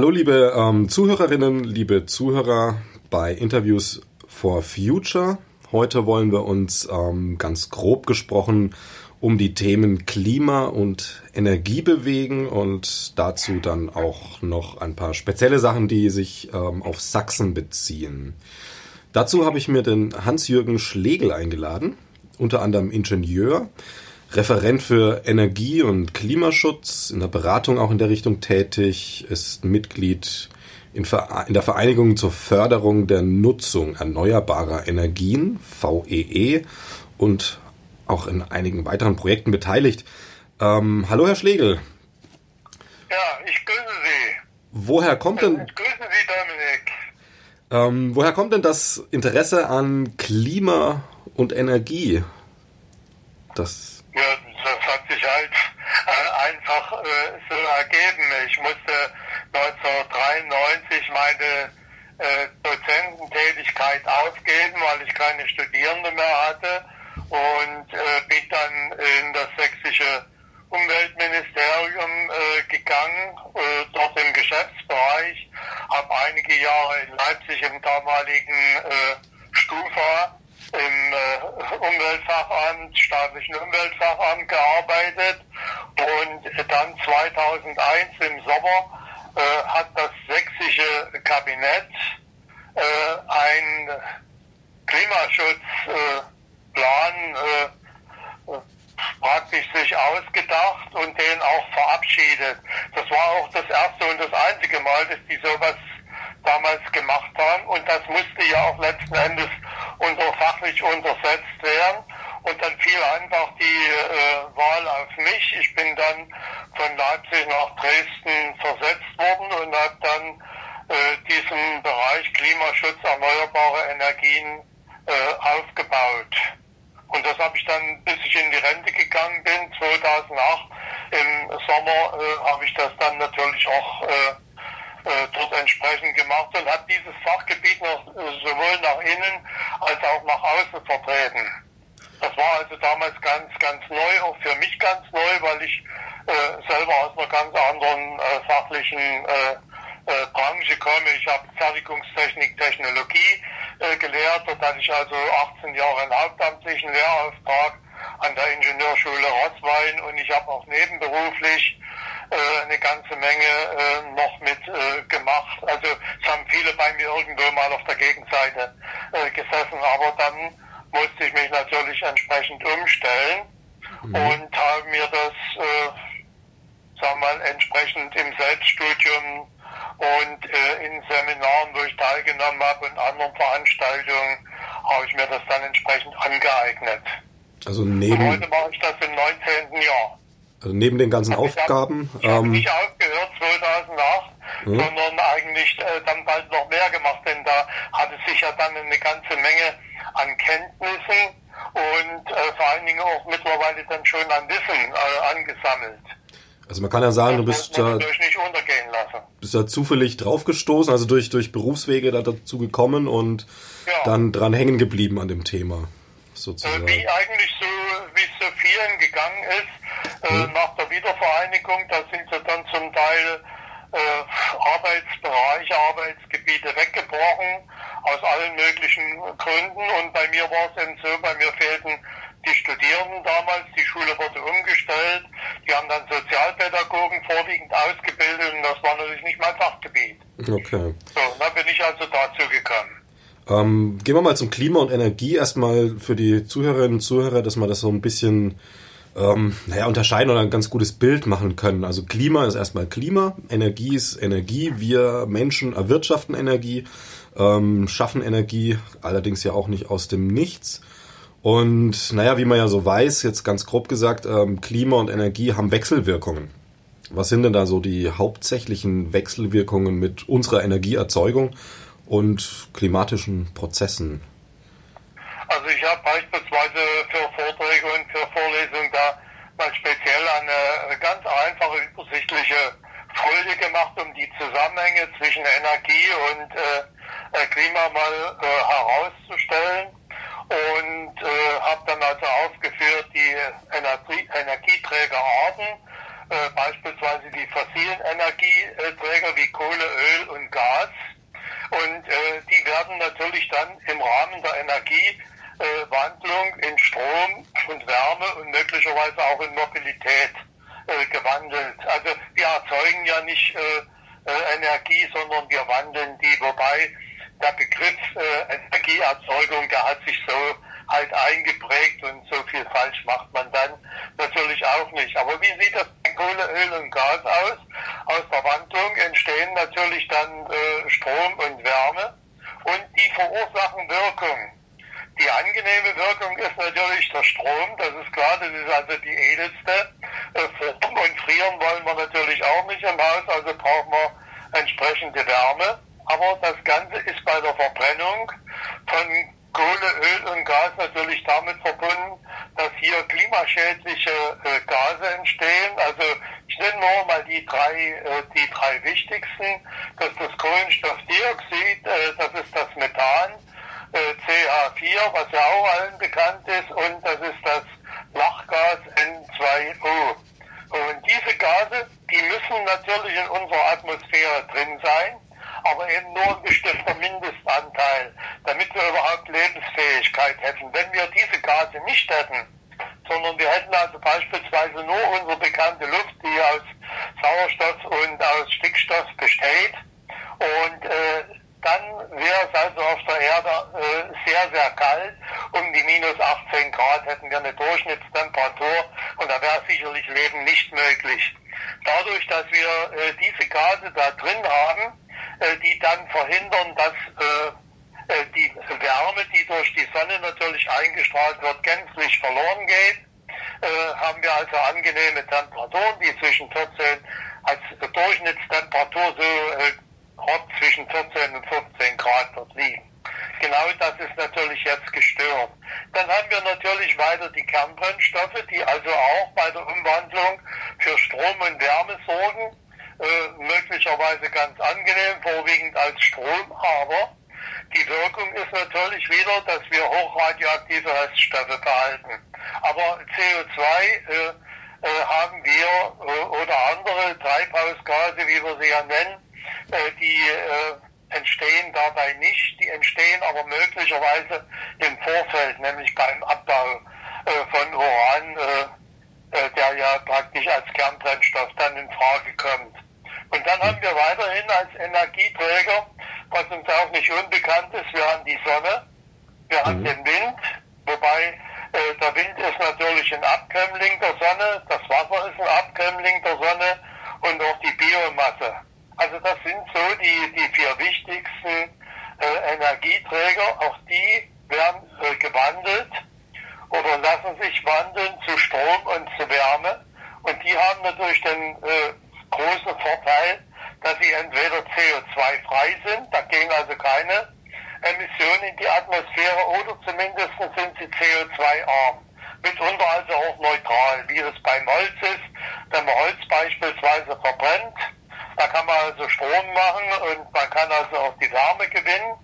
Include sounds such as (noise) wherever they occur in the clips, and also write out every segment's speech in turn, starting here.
Hallo liebe ähm, Zuhörerinnen, liebe Zuhörer bei Interviews for Future. Heute wollen wir uns ähm, ganz grob gesprochen um die Themen Klima und Energie bewegen und dazu dann auch noch ein paar spezielle Sachen, die sich ähm, auf Sachsen beziehen. Dazu habe ich mir den Hans-Jürgen Schlegel eingeladen, unter anderem Ingenieur, Referent für Energie- und Klimaschutz, in der Beratung auch in der Richtung tätig, ist Mitglied in, der Vereinigung zur Förderung der Nutzung erneuerbarer Energien, VEE, e, und auch in einigen weiteren Projekten beteiligt. Ähm, hallo, Herr Schlegel. Ja, ich grüße Sie. Woher kommt denn... Ich grüße Sie, Dominik. Ähm, woher kommt denn das Interesse an Klima und Energie? Das ja, das hat sich halt äh, einfach äh, so ergeben. Ich musste 1993 meine äh, Dozententätigkeit aufgeben, weil ich keine Studierende mehr hatte und bin dann in das sächsische Umweltministerium gegangen, dort im Geschäftsbereich, habe einige Jahre in Leipzig im damaligen äh, Stufa im äh, Umweltfachamt, staatlichen Umweltfachamt gearbeitet und dann 2001 im Sommer äh, hat das sächsische Kabinett äh, ein Klimaschutzplan äh, praktisch sich ausgedacht und den auch verabschiedet. Das war auch das erste und das einzige Mal, dass die sowas damals gemacht haben und das musste ja auch letzten Endes unter fachlich untersetzt werden. Und dann fiel einfach die äh, Wahl auf mich. Ich bin dann von Leipzig nach Dresden versetzt worden und habe dann äh, diesen Bereich Klimaschutz, erneuerbare Energien äh, aufgebaut. Und das habe ich dann, bis ich in die Rente gegangen bin, 2008 im Sommer, äh, habe ich das dann natürlich auch äh, äh, dort entsprechend gemacht und hat dieses Fachgebiet noch äh, sowohl nach innen als auch nach außen vertreten. Das war also damals ganz, ganz neu, auch für mich ganz neu, weil ich äh, selber aus einer ganz anderen äh, fachlichen äh, äh, Branche komme. Ich habe Fertigungstechnik, Technologie äh, gelehrt. Dort hatte ich also 18 Jahre einen hauptamtlichen Lehrauftrag an der Ingenieurschule Rottwein und ich habe auch nebenberuflich äh, eine ganze Menge äh, noch mit äh, gemacht. Also es haben viele bei mir irgendwo mal auf der Gegenseite äh, gesessen, aber dann musste ich mich natürlich entsprechend umstellen mhm. und habe mir das, äh, sagen wir mal, entsprechend im Selbststudium und äh, in Seminaren, wo ich teilgenommen habe und anderen Veranstaltungen, habe ich mir das dann entsprechend angeeignet. Also neben. Und heute mache ich das im 19. Jahr. Also neben den ganzen also Aufgaben. Ich habe ähm, nicht aufgehört 2008, hm? sondern eigentlich äh, dann bald noch mehr gemacht, denn da hatte sich ja dann eine ganze Menge an Kenntnissen und äh, vor allen Dingen auch mittlerweile dann schon an Wissen äh, angesammelt. Also man kann ja sagen, das du bist da, ja, bist da zufällig draufgestoßen, also durch, durch Berufswege da dazu gekommen und ja. dann dran hängen geblieben an dem Thema. Sozusagen. Wie eigentlich so, wie es so vielen gegangen ist, äh, nach der Wiedervereinigung, da sind sie dann zum Teil äh, Arbeitsbereiche, Arbeitsgebiete weggebrochen, aus allen möglichen Gründen. Und bei mir war es eben so, bei mir fehlten die Studierenden damals, die Schule wurde umgestellt, die haben dann Sozialpädagogen vorwiegend ausgebildet und das war natürlich nicht mein Fachgebiet. Okay. So, dann bin ich also dazu gekommen. Ähm, gehen wir mal zum Klima und Energie. Erstmal für die Zuhörerinnen und Zuhörer, dass man das so ein bisschen ähm, naja, unterscheiden oder ein ganz gutes Bild machen können. Also Klima ist erstmal Klima, Energie ist Energie. Wir Menschen erwirtschaften Energie, ähm, schaffen Energie, allerdings ja auch nicht aus dem Nichts. Und naja, wie man ja so weiß, jetzt ganz grob gesagt, ähm, Klima und Energie haben Wechselwirkungen. Was sind denn da so die hauptsächlichen Wechselwirkungen mit unserer Energieerzeugung und klimatischen Prozessen? Also ich habe beispielsweise für Vorträge und für Vorlesungen da mal speziell eine ganz einfache, übersichtliche Folie gemacht, um die Zusammenhänge zwischen Energie und äh, Klima mal äh, herauszustellen und äh, habe dann also aufgeführt die Energie, Energieträgerarten, äh, beispielsweise die fossilen Energieträger wie Kohle, Öl und Gas. Und äh, die werden natürlich dann im Rahmen der Energiewandlung in Strom und Wärme und möglicherweise auch in Mobilität äh, gewandelt. Also wir erzeugen ja nicht äh, äh, Energie, sondern wir wandeln die, wobei der Begriff äh, Energieerzeugung, der hat sich so halt eingeprägt und so viel falsch macht man dann natürlich auch nicht. Aber wie sieht das bei Kohle, Öl und Gas aus? Aus der Wandlung entstehen natürlich dann äh, Strom und Wärme und die verursachen Wirkung. Die angenehme Wirkung ist natürlich der Strom, das ist klar, das ist also die edelste äh, Form und frieren wollen wir natürlich auch nicht im Haus, also brauchen wir entsprechende Wärme. Aber das Ganze ist bei der Verbrennung von Kohle, Öl und Gas natürlich damit verbunden, dass hier klimaschädliche äh, Gase entstehen. Also ich nenne nur mal die drei, äh, die drei wichtigsten. Das ist das Kohlenstoffdioxid, äh, das ist das Methan, äh, CH4, was ja auch allen bekannt ist, und das ist das Lachgas N2O. Und diese Gase, die müssen natürlich in unserer Atmosphäre drin sein aber eben nur ein bestimmter Mindestanteil, damit wir überhaupt Lebensfähigkeit hätten. Wenn wir diese Gase nicht hätten, sondern wir hätten also beispielsweise nur unsere bekannte Luft, die aus Sauerstoff und aus Stickstoff besteht, und äh, dann wäre es also auf der Erde äh, sehr, sehr kalt. Um die minus 18 Grad hätten wir eine Durchschnittstemperatur und da wäre sicherlich Leben nicht möglich. Dadurch, dass wir äh, diese Gase da drin haben, die dann verhindern, dass äh, äh, die Wärme, die durch die Sonne natürlich eingestrahlt wird, gänzlich verloren geht. haben wir also angenehme Temperaturen, die zwischen 14 als Durchschnittstemperatur so äh, zwischen 14 und 15 Grad dort liegen. Genau das ist natürlich jetzt gestört. Dann haben wir natürlich weiter die Kernbrennstoffe, die also auch bei der Umwandlung für Strom und Wärme sorgen äh, möglicherweise ganz angenehm, vorwiegend als Strom, aber die Wirkung ist natürlich wieder, dass wir hochradioaktive Reststoffe behalten. Aber CO2 äh, äh, haben wir äh, oder andere Treibhausgase, wie wir sie ja nennen, die entstehen dabei nicht. Die entstehen aber möglicherweise im Vorfeld, nämlich beim Abbau von Uran, der ja praktisch als Kernbrennstoff dann in Frage kommt. Und dann haben wir weiterhin als Energieträger, was uns auch nicht unbekannt ist, wir haben die Sonne, wir haben mhm. den Wind, wobei äh, der Wind ist natürlich ein Abkömmling der Sonne, das Wasser ist ein Abkömmling der Sonne und auch die Biomasse. Also das sind so die, die vier wichtigsten äh, Energieträger, auch die werden äh, gewandelt oder lassen sich wandeln zu Strom und zu Wärme. Und die haben natürlich den äh, großen Vorteil, dass sie entweder CO2-frei sind, da gehen also keine Emissionen in die Atmosphäre, oder zumindest sind sie CO2-arm. Mitunter also auch neutral, wie es beim Holz ist. Wenn man Holz beispielsweise verbrennt, da kann man also Strom machen und man kann also auch die Wärme gewinnen.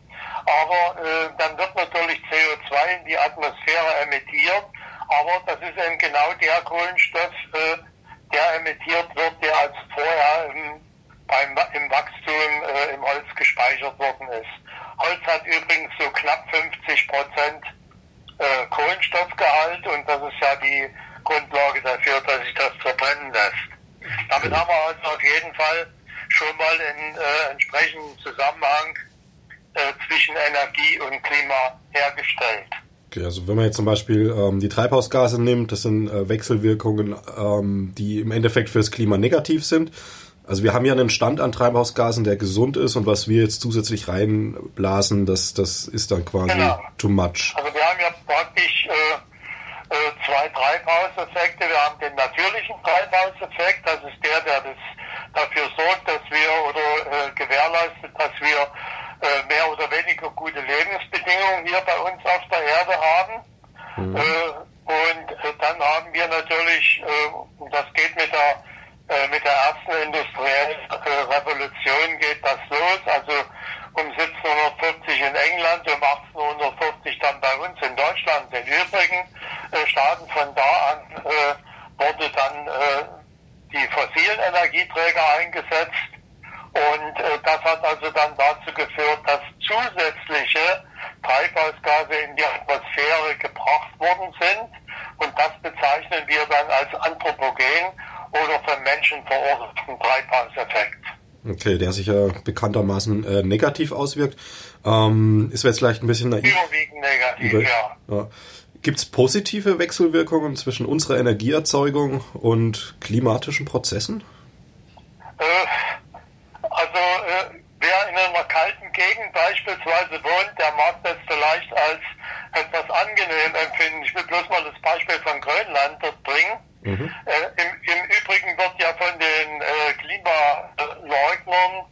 Aber äh, dann wird natürlich CO2 in die Atmosphäre emittiert. Aber das ist eben genau der Kohlenstoff, äh, der emittiert wird, der als vorher im, beim, im Wachstum äh, im Holz gespeichert worden ist. Holz hat übrigens so knapp 50 Prozent äh, Kohlenstoffgehalt und das ist ja die Grundlage dafür, dass sich das verbrennen lässt. Damit haben wir also auf jeden Fall schon mal einen äh, entsprechenden Zusammenhang äh, zwischen Energie und Klima hergestellt. Okay, also wenn man jetzt zum Beispiel ähm, die Treibhausgase nimmt, das sind äh, Wechselwirkungen, ähm, die im Endeffekt fürs Klima negativ sind. Also wir haben ja einen Stand an Treibhausgasen, der gesund ist und was wir jetzt zusätzlich reinblasen, das, das ist dann quasi genau. too much. Also wir haben ja praktisch äh, äh, zwei Treibhauseffekte. Wir haben den natürlichen Treibhauseffekt, das ist der, der das dafür sorgt, dass wir oder äh, gewährleistet, dass wir äh, mehr oder weniger gute Lebensbedingungen hier bei uns auf der Erde haben. Mhm. Äh, und äh, dann haben wir natürlich, äh, das geht mit der äh, mit der ersten industriellen äh, Revolution geht das los. Also um 1740 in England, um 1840 dann bei uns in Deutschland, den übrigen Staaten. Von da an wurde dann die fossilen Energieträger eingesetzt und äh, das hat also dann dazu geführt, dass zusätzliche Treibhausgase in die Atmosphäre gebracht worden sind. Und das bezeichnen wir dann als Anthropogen oder von Menschen verursachten Treibhauseffekt. Okay, der sich ja bekanntermaßen äh, negativ auswirkt. Ähm, ist jetzt vielleicht ein bisschen naiv. Überwiegend negativ, über, ja. ja. Gibt es positive Wechselwirkungen zwischen unserer Energieerzeugung und klimatischen Prozessen? Äh, also äh, wer in einer kalten Gegend beispielsweise wohnt, der mag das vielleicht als etwas angenehm empfinden. Ich will bloß mal das Beispiel von Grönland dort bringen. Mhm. Äh, im, Im Übrigen wird ja von den äh, Klimaleugnern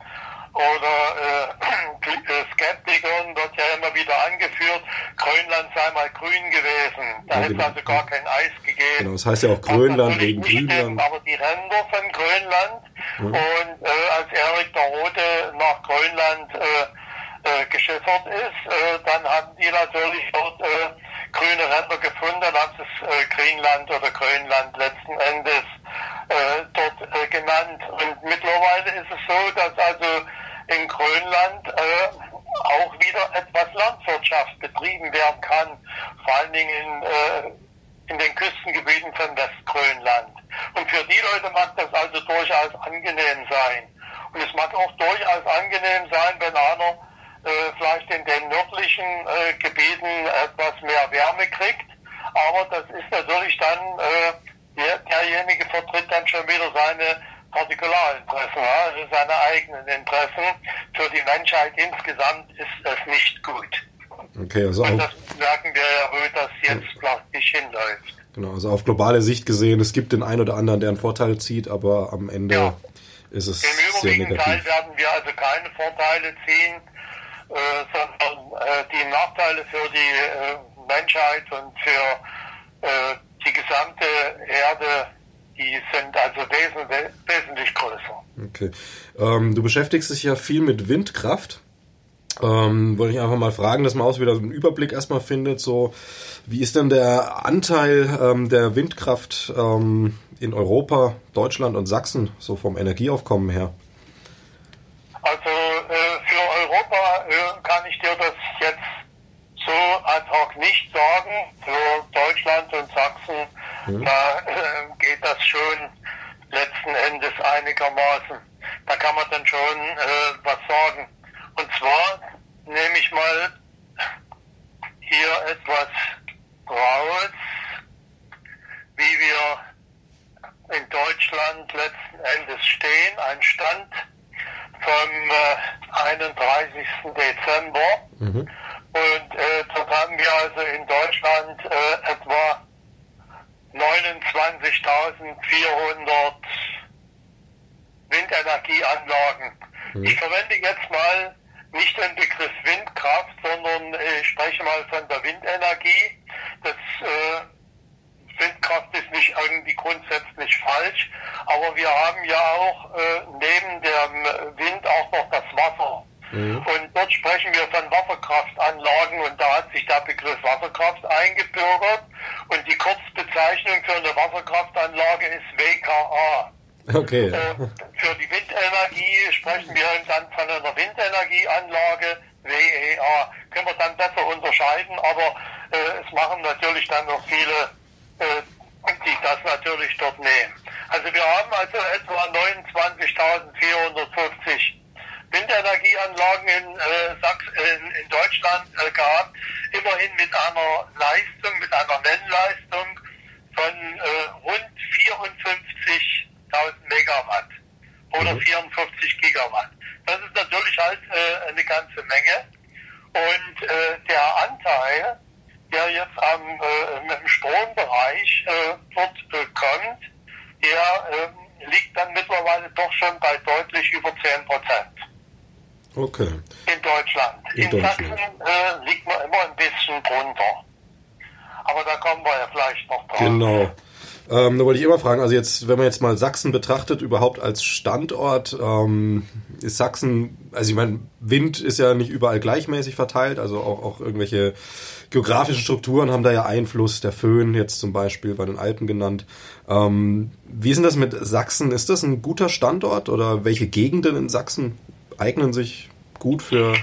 oder äh, (clears throat) äh, Skeptikern wird ja immer wieder angeführt, Grönland sei mal grün gewesen. Da ja, hätte es genau. also gar kein Eis gegeben. Genau, das heißt ja auch Grönland wegen Grünland. Aber die Ränder von Grönland mhm. und äh, als Erik der Rote nach Grönland äh, geschiffert ist, äh, dann haben die natürlich dort äh, grüne Ränder gefunden, haben es äh, Greenland oder Grönland letzten Endes äh, dort äh, genannt. Und mittlerweile ist es so, dass also in Grönland äh, auch wieder etwas Landwirtschaft betrieben werden kann, vor allen Dingen in, in den Küstengebieten von Westgrönland. Und für die Leute mag das also durchaus angenehm sein. Und es mag auch durchaus angenehm sein, wenn einer äh, vielleicht in den nördlichen äh, Gebieten etwas mehr Wärme kriegt. Aber das ist natürlich dann, äh, der, derjenige vertritt dann schon wieder seine Partikularinteressen, also seine eigenen Interessen. Für die Menschheit insgesamt ist es nicht gut. Okay, also Und das merken wir ja, wo das jetzt praktisch hinläuft. Genau, also auf globale Sicht gesehen, es gibt den einen oder anderen, der einen Vorteil zieht, aber am Ende ja. ist es Im sehr negativ. Teil werden wir also keine Vorteile ziehen, die Nachteile für die äh, Menschheit und für äh, die gesamte Erde die sind also wesentlich, wesentlich größer. Okay. Ähm, du beschäftigst dich ja viel mit Windkraft. Ähm, wollte ich einfach mal fragen, dass man auch wieder einen Überblick erstmal findet. So, wie ist denn der Anteil ähm, der Windkraft ähm, in Europa, Deutschland und Sachsen so vom Energieaufkommen her? Also äh, für Europa äh, kann ich dir das ad hoc nicht sagen. Für Deutschland und Sachsen mhm. da äh, geht das schon letzten Endes einigermaßen. Da kann man dann schon äh, was sagen. Und zwar nehme ich mal hier etwas raus, wie wir in Deutschland letzten Endes stehen. Ein Stand vom äh, 31. Dezember. Mhm. Und äh, dort haben wir also in Deutschland äh, etwa 29.400 Windenergieanlagen. Mhm. Ich verwende jetzt mal nicht den Begriff Windkraft, sondern ich spreche mal von der Windenergie. Das äh, Windkraft ist nicht irgendwie grundsätzlich falsch, aber wir haben ja auch äh, neben dem Wind auch noch das Wasser. Mhm. Und dort sprechen wir von Wasserkraftanlagen und da hat sich der Begriff Wasserkraft eingebürgert und die Kurzbezeichnung für eine Wasserkraftanlage ist WKA. Okay. Äh, für die Windenergie sprechen wir dann von einer Windenergieanlage WEA. Können wir dann besser unterscheiden, aber äh, es machen natürlich dann noch viele, äh, die das natürlich dort nehmen. Also wir haben also etwa 29.450 Windenergieanlagen in, äh, Sachs, in, in Deutschland äh, gehabt, immerhin mit einer Leistung, mit einer Nennleistung von äh, rund 54.000 Megawatt oder mhm. 54 Gigawatt. Das ist natürlich halt äh, eine ganze Menge. Und äh, der Anteil, der jetzt am äh, im Strombereich äh, dort äh, kommt, der äh, liegt dann mittlerweile doch schon bei deutlich über 10 Prozent. Okay. In Deutschland. In, in Deutschland. Sachsen äh, liegt man immer ein bisschen drunter. Aber da kommen wir ja vielleicht noch drauf. Genau. Ähm, da wollte ich immer fragen, also jetzt, wenn man jetzt mal Sachsen betrachtet, überhaupt als Standort, ähm, ist Sachsen, also ich meine, Wind ist ja nicht überall gleichmäßig verteilt, also auch, auch irgendwelche geografischen Strukturen haben da ja Einfluss, der Föhn jetzt zum Beispiel bei den Alpen genannt. Ähm, wie ist denn das mit Sachsen? Ist das ein guter Standort oder welche Gegenden in Sachsen eignen sich gut für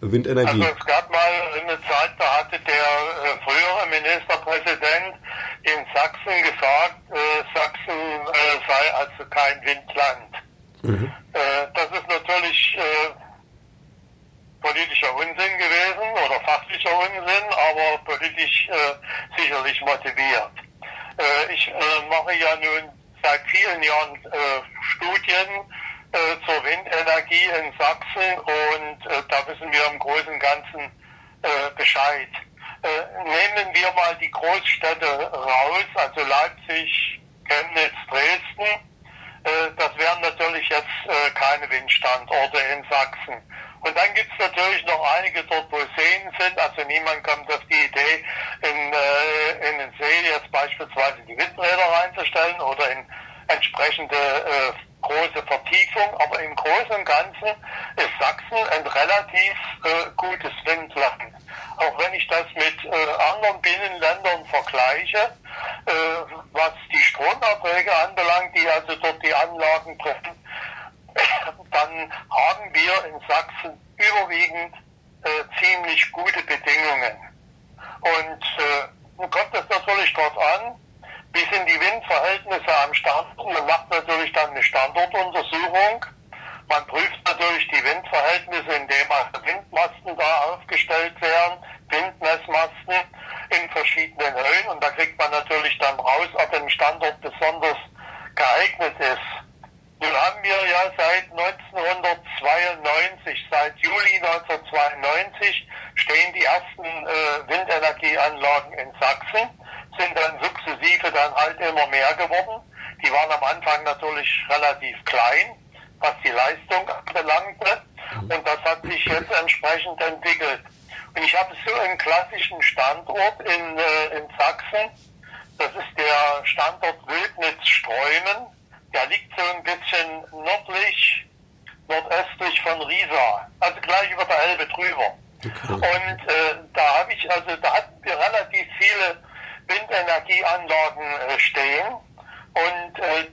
Windenergie? Also es gab mal eine Zeit, da hatte der äh, frühere Ministerpräsident in Sachsen gesagt, äh, Sachsen äh, sei also kein Windland. Mhm. Äh, das ist natürlich äh, politischer Unsinn gewesen oder fachlicher Unsinn, aber politisch äh, sicherlich motiviert. ich mache ja nun seit vielen Jahren Studien zur Windenergie in Sachsen und äh, da wissen wir im Großen und Ganzen äh, Bescheid. Äh, nehmen wir mal die Großstädte raus, also Leipzig, Chemnitz, Dresden. Äh, das wären natürlich jetzt äh, keine Windstandorte in Sachsen. Und dann gibt es natürlich noch einige dort, wo Seen sind. Also niemand kommt auf die Idee, in, äh, in den See jetzt beispielsweise die Windräder reinzustellen oder in entsprechende äh, große Vertiefung, aber im Großen und Ganzen ist Sachsen ein relativ äh, gutes Windland. Auch wenn ich das mit äh, anderen Binnenländern vergleiche, äh, was die Stromerträge anbelangt, die also dort die Anlagen treffen, (coughs) dann haben wir in Sachsen überwiegend äh, ziemlich gute Bedingungen. Und äh, nun kommt es natürlich darauf an, wie sind die Windverhältnisse am Standort? Man macht natürlich dann eine Standortuntersuchung. Man prüft natürlich die Windverhältnisse, indem also Windmasten da aufgestellt werden, Windmessmasten in verschiedenen Höhen. Und da kriegt man natürlich dann raus, ob ein Standort besonders geeignet ist. Nun haben wir ja seit 1992, seit Juli 1992, stehen die ersten äh, Windenergieanlagen in Sachsen sind dann sukzessive dann halt immer mehr geworden. Die waren am Anfang natürlich relativ klein, was die Leistung anbelangte. Und das hat sich jetzt entsprechend entwickelt. Und ich habe so einen klassischen Standort in, äh, in Sachsen. Das ist der Standort Wildnitz-Streumen. Der liegt so ein bisschen nördlich, nordöstlich von Riesa. Also gleich über der Elbe drüber. Okay. Und äh, da habe ich, also da hatten wir relativ viele Windenergieanlagen äh, stehen. Und äh,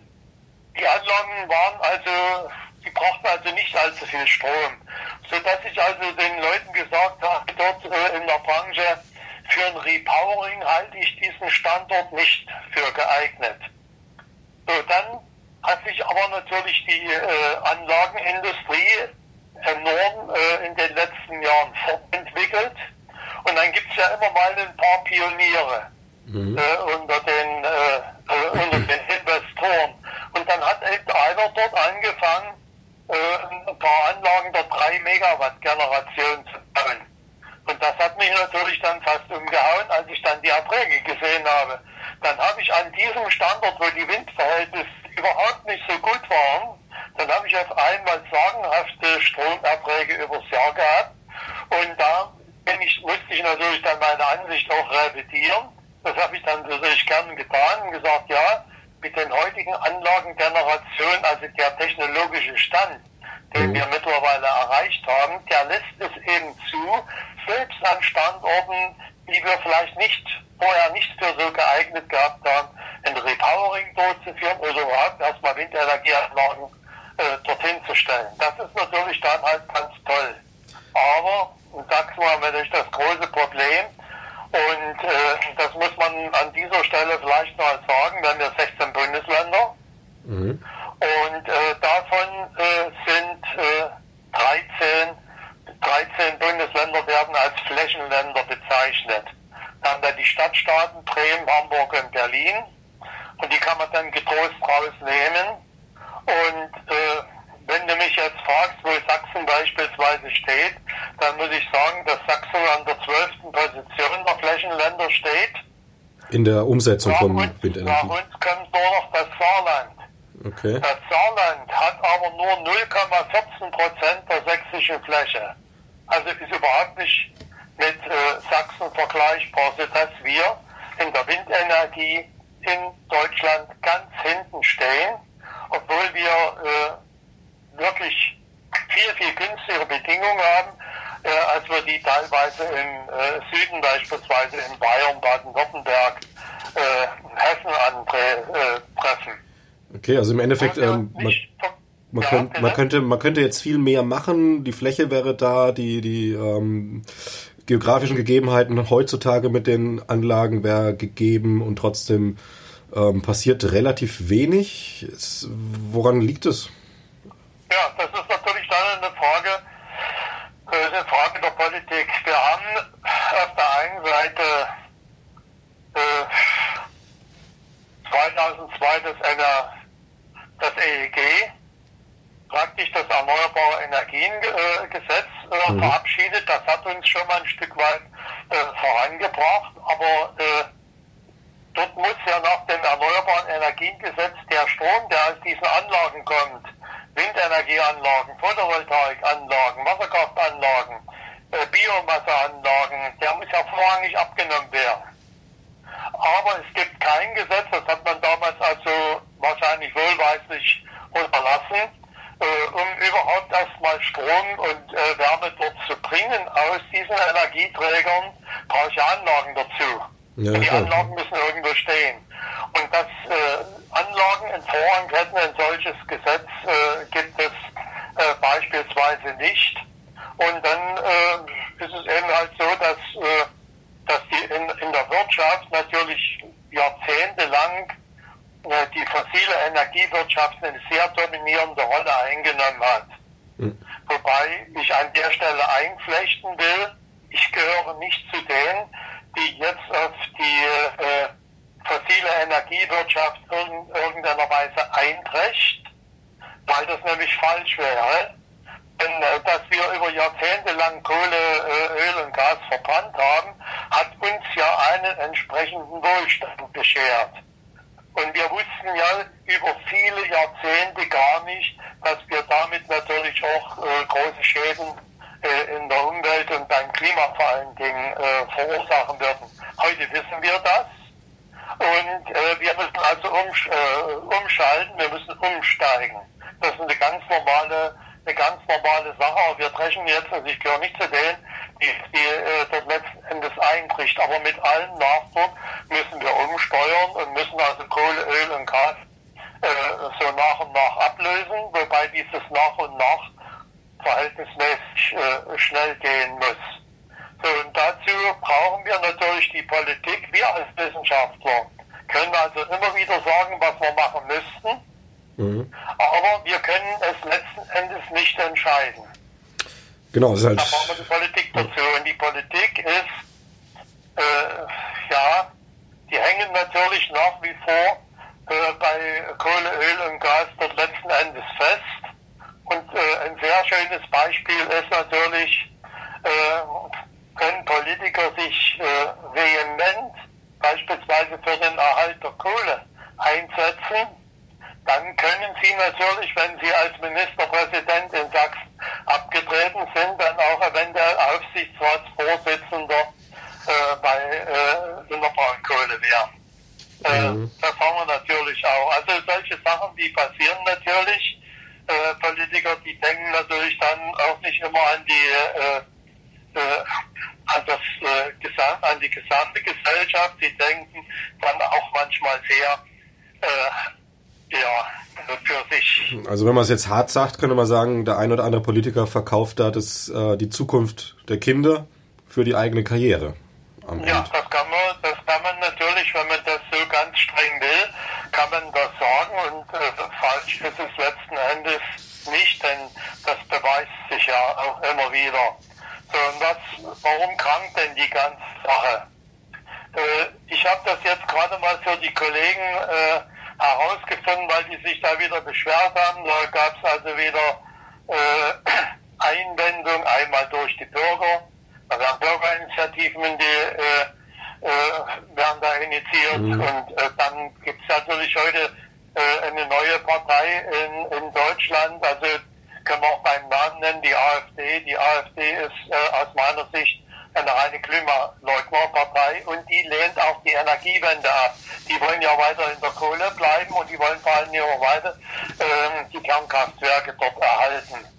die Anlagen waren also, die brauchten also nicht allzu viel Strom. Sodass ich also den Leuten gesagt habe, dort äh, in der Branche, für ein Repowering halte ich diesen Standort nicht für geeignet. So, dann hat sich aber natürlich die äh, Anlagenindustrie enorm äh, in den letzten Jahren fortentwickelt. Und dann gibt es ja immer mal ein paar Pioniere mhm. äh, unter, den, äh, äh, (clears throat) unter den Investoren. Und dann hat eben einer dort angefangen, äh, ein paar Anlagen der 3 Megawatt Generation zu bauen. Und das hat mich natürlich dann fast umgehauen, als ich dann die Erträge gesehen habe. Dann habe ich an diesem Standort, wo die Windverhältnisse überhaupt nicht so gut waren, dann habe ich auf einmal sagenhafte Stromerträge übers Jahr gehabt. Und da ich, musste ich natürlich dann meine Ansicht auch revidieren. Das habe ich dann natürlich gern getan und gesagt, ja, mit den heutigen Anlagengenerationen, also der technologische Stand, den mhm. wir mittlerweile erreicht haben, der lässt es eben zu, selbst an Standorten, die wir vielleicht nicht vorher nicht für so geeignet gehabt haben, ein Repowering durchzuführen oder überhaupt erstmal Windenergieanlagen äh, dorthin zu stellen. Das ist natürlich dann halt ganz toll. Aber, und sag's mal, wenn ich das große Problem, und äh, das muss man an dieser Stelle vielleicht mal sagen, wir haben ja 16 Bundesländer. Mhm. Und äh, davon äh, sind 13, äh, 13 Bundesländer werden als Flächenländer bezeichnet. Dann haben wir die Stadtstaaten Bremen, Hamburg und Berlin. Und die kann man dann getrost rausnehmen. Und äh, wenn du mich jetzt fragst, wo Sachsen beispielsweise steht, dann muss ich sagen, dass Sachsen an der 12. Position der Flächenländer steht. In der Umsetzung nach von uns, Windenergie. Nach uns kommt nur noch das Saarland. Okay. Das Saarland hat aber nur 0,14 Prozent der sächsischen Fläche. Also ist überhaupt nicht mit äh, Sachsen vergleichbar, sodass wir in der Windenergie in Deutschland ganz hinten stehen, obwohl wir äh, wirklich viel, viel günstigere Bedingungen haben, als wir die teilweise im äh, Süden, beispielsweise in Bayern, Baden-Württemberg, äh, Hessen antreffen. Okay, also im Endeffekt, ähm, man, man, ja, könnt, man könnte man könnte jetzt viel mehr machen. Die Fläche wäre da, die die ähm, geografischen Gegebenheiten heutzutage mit den Anlagen wäre gegeben und trotzdem ähm, passiert relativ wenig. Es, woran liegt es? Ja, das ist natürlich dann eine Frage, äh, eine Frage der Politik. Wir haben auf der einen Seite äh, 2002 das, das EEG, praktisch das Erneuerbare Energiengesetz äh, mhm. verabschiedet. Das hat uns schon mal ein Stück weit äh, vorangebracht, aber äh, dort muss ja nach dem Erneuerbaren Energiengesetz der Strom, der aus diesen Anlagen kommt, Windenergieanlagen, Photovoltaikanlagen, Wasserkraftanlagen, äh, Biomasseanlagen, der muss ja vorrangig abgenommen werden. Aber es gibt kein Gesetz, das hat man damals also wahrscheinlich wohlweislich unterlassen, äh, um überhaupt erstmal Strom und äh, Wärme dort zu bringen aus diesen Energieträgern, brauche ich Anlagen dazu. Ja, die Anlagen müssen irgendwo stehen. Und dass äh, Anlagen in Vorrang hätten, ein solches Gesetz äh, gibt es äh, beispielsweise nicht. Und dann äh, ist es eben halt so, dass, äh, dass die in, in der Wirtschaft natürlich jahrzehntelang äh, die fossile Energiewirtschaft eine sehr dominierende Rolle eingenommen hat. Mhm. Wobei ich an der Stelle einflechten will, ich gehöre nicht zu denen, die jetzt auf die äh, fossile Energiewirtschaft in irgendeiner Weise einträcht, weil das nämlich falsch wäre. Denn äh, dass wir über Jahrzehnte lang Kohle, äh, Öl und Gas verbrannt haben, hat uns ja einen entsprechenden Wohlstand beschert. Und wir wussten ja über viele Jahrzehnte gar nicht, dass wir damit natürlich auch äh, große Schäden äh, in der Umwelt und beim Klima vor allen Dingen äh, verursachen würden. Heute wissen wir das. Und äh, wir müssen also um, äh, umschalten, wir müssen umsteigen. Das ist eine ganz normale, eine ganz normale Sache. Aber wir brechen jetzt, also ich gehöre nicht zu denen, die, die äh, das letzten Endes einbricht. Aber mit allem Nachdruck müssen wir umsteuern und müssen also Kohle, Öl und Gas äh, so nach und nach ablösen, wobei dieses nach und nach verhältnismäßig äh, schnell gehen muss. So, und dazu brauchen wir natürlich die Politik. Wir als Wissenschaftler können also immer wieder sagen, was wir machen müssten, mhm. aber wir können es letzten Endes nicht entscheiden. Genau, das ist halt da brauchen wir die Politik dazu. Und die Politik ist, äh, ja, die hängen natürlich nach wie vor äh, bei Kohle, Öl und Gas dort letzten Endes fest. Und äh, ein sehr schönes Beispiel ist natürlich, äh, können Politiker sich äh, vehement beispielsweise für den Erhalt der Kohle einsetzen, dann können Sie natürlich, wenn Sie als Ministerpräsident in Sachsen abgetreten sind, dann auch eventuell Aufsichtsratsvorsitzender äh, bei äh, in der Braunkohle werden. Äh, mhm. Das haben wir natürlich auch. Also solche Sachen, die passieren natürlich. Äh, Politiker, die denken natürlich dann auch nicht immer an die äh, äh, an das äh, an die gesamte Gesellschaft. Sie denken dann auch manchmal sehr äh, ja, für sich. Also wenn man es jetzt hart sagt, könnte man sagen, der ein oder andere Politiker verkauft da das, äh, die Zukunft der Kinder für die eigene Karriere. Ja, das kann man, das kann man natürlich, wenn man das so ganz streng will, kann man das sagen und äh, falsch ist es letzten Endes nicht, denn das beweist sich ja auch immer wieder. So, und was, warum krankt denn die ganze Sache? Äh, ich habe das jetzt gerade mal für die Kollegen äh, herausgefunden, weil die sich da wieder beschwert haben. Da gab es also wieder äh, (clears throat) Einwendung, einmal durch die Bürger. Bürgerinitiativen in die, äh, äh, werden da initiiert mhm. und äh, dann gibt es natürlich heute äh, eine neue Partei in, in Deutschland, also können wir auch beim Namen nennen, die AfD. Die AfD ist äh, aus meiner Sicht eine reine Klimaleugnerpartei und die lehnt auch die Energiewende ab. Die wollen ja weiter in der Kohle bleiben und die wollen vor allem auch weiter äh, die Kernkraftwerke dort erhalten.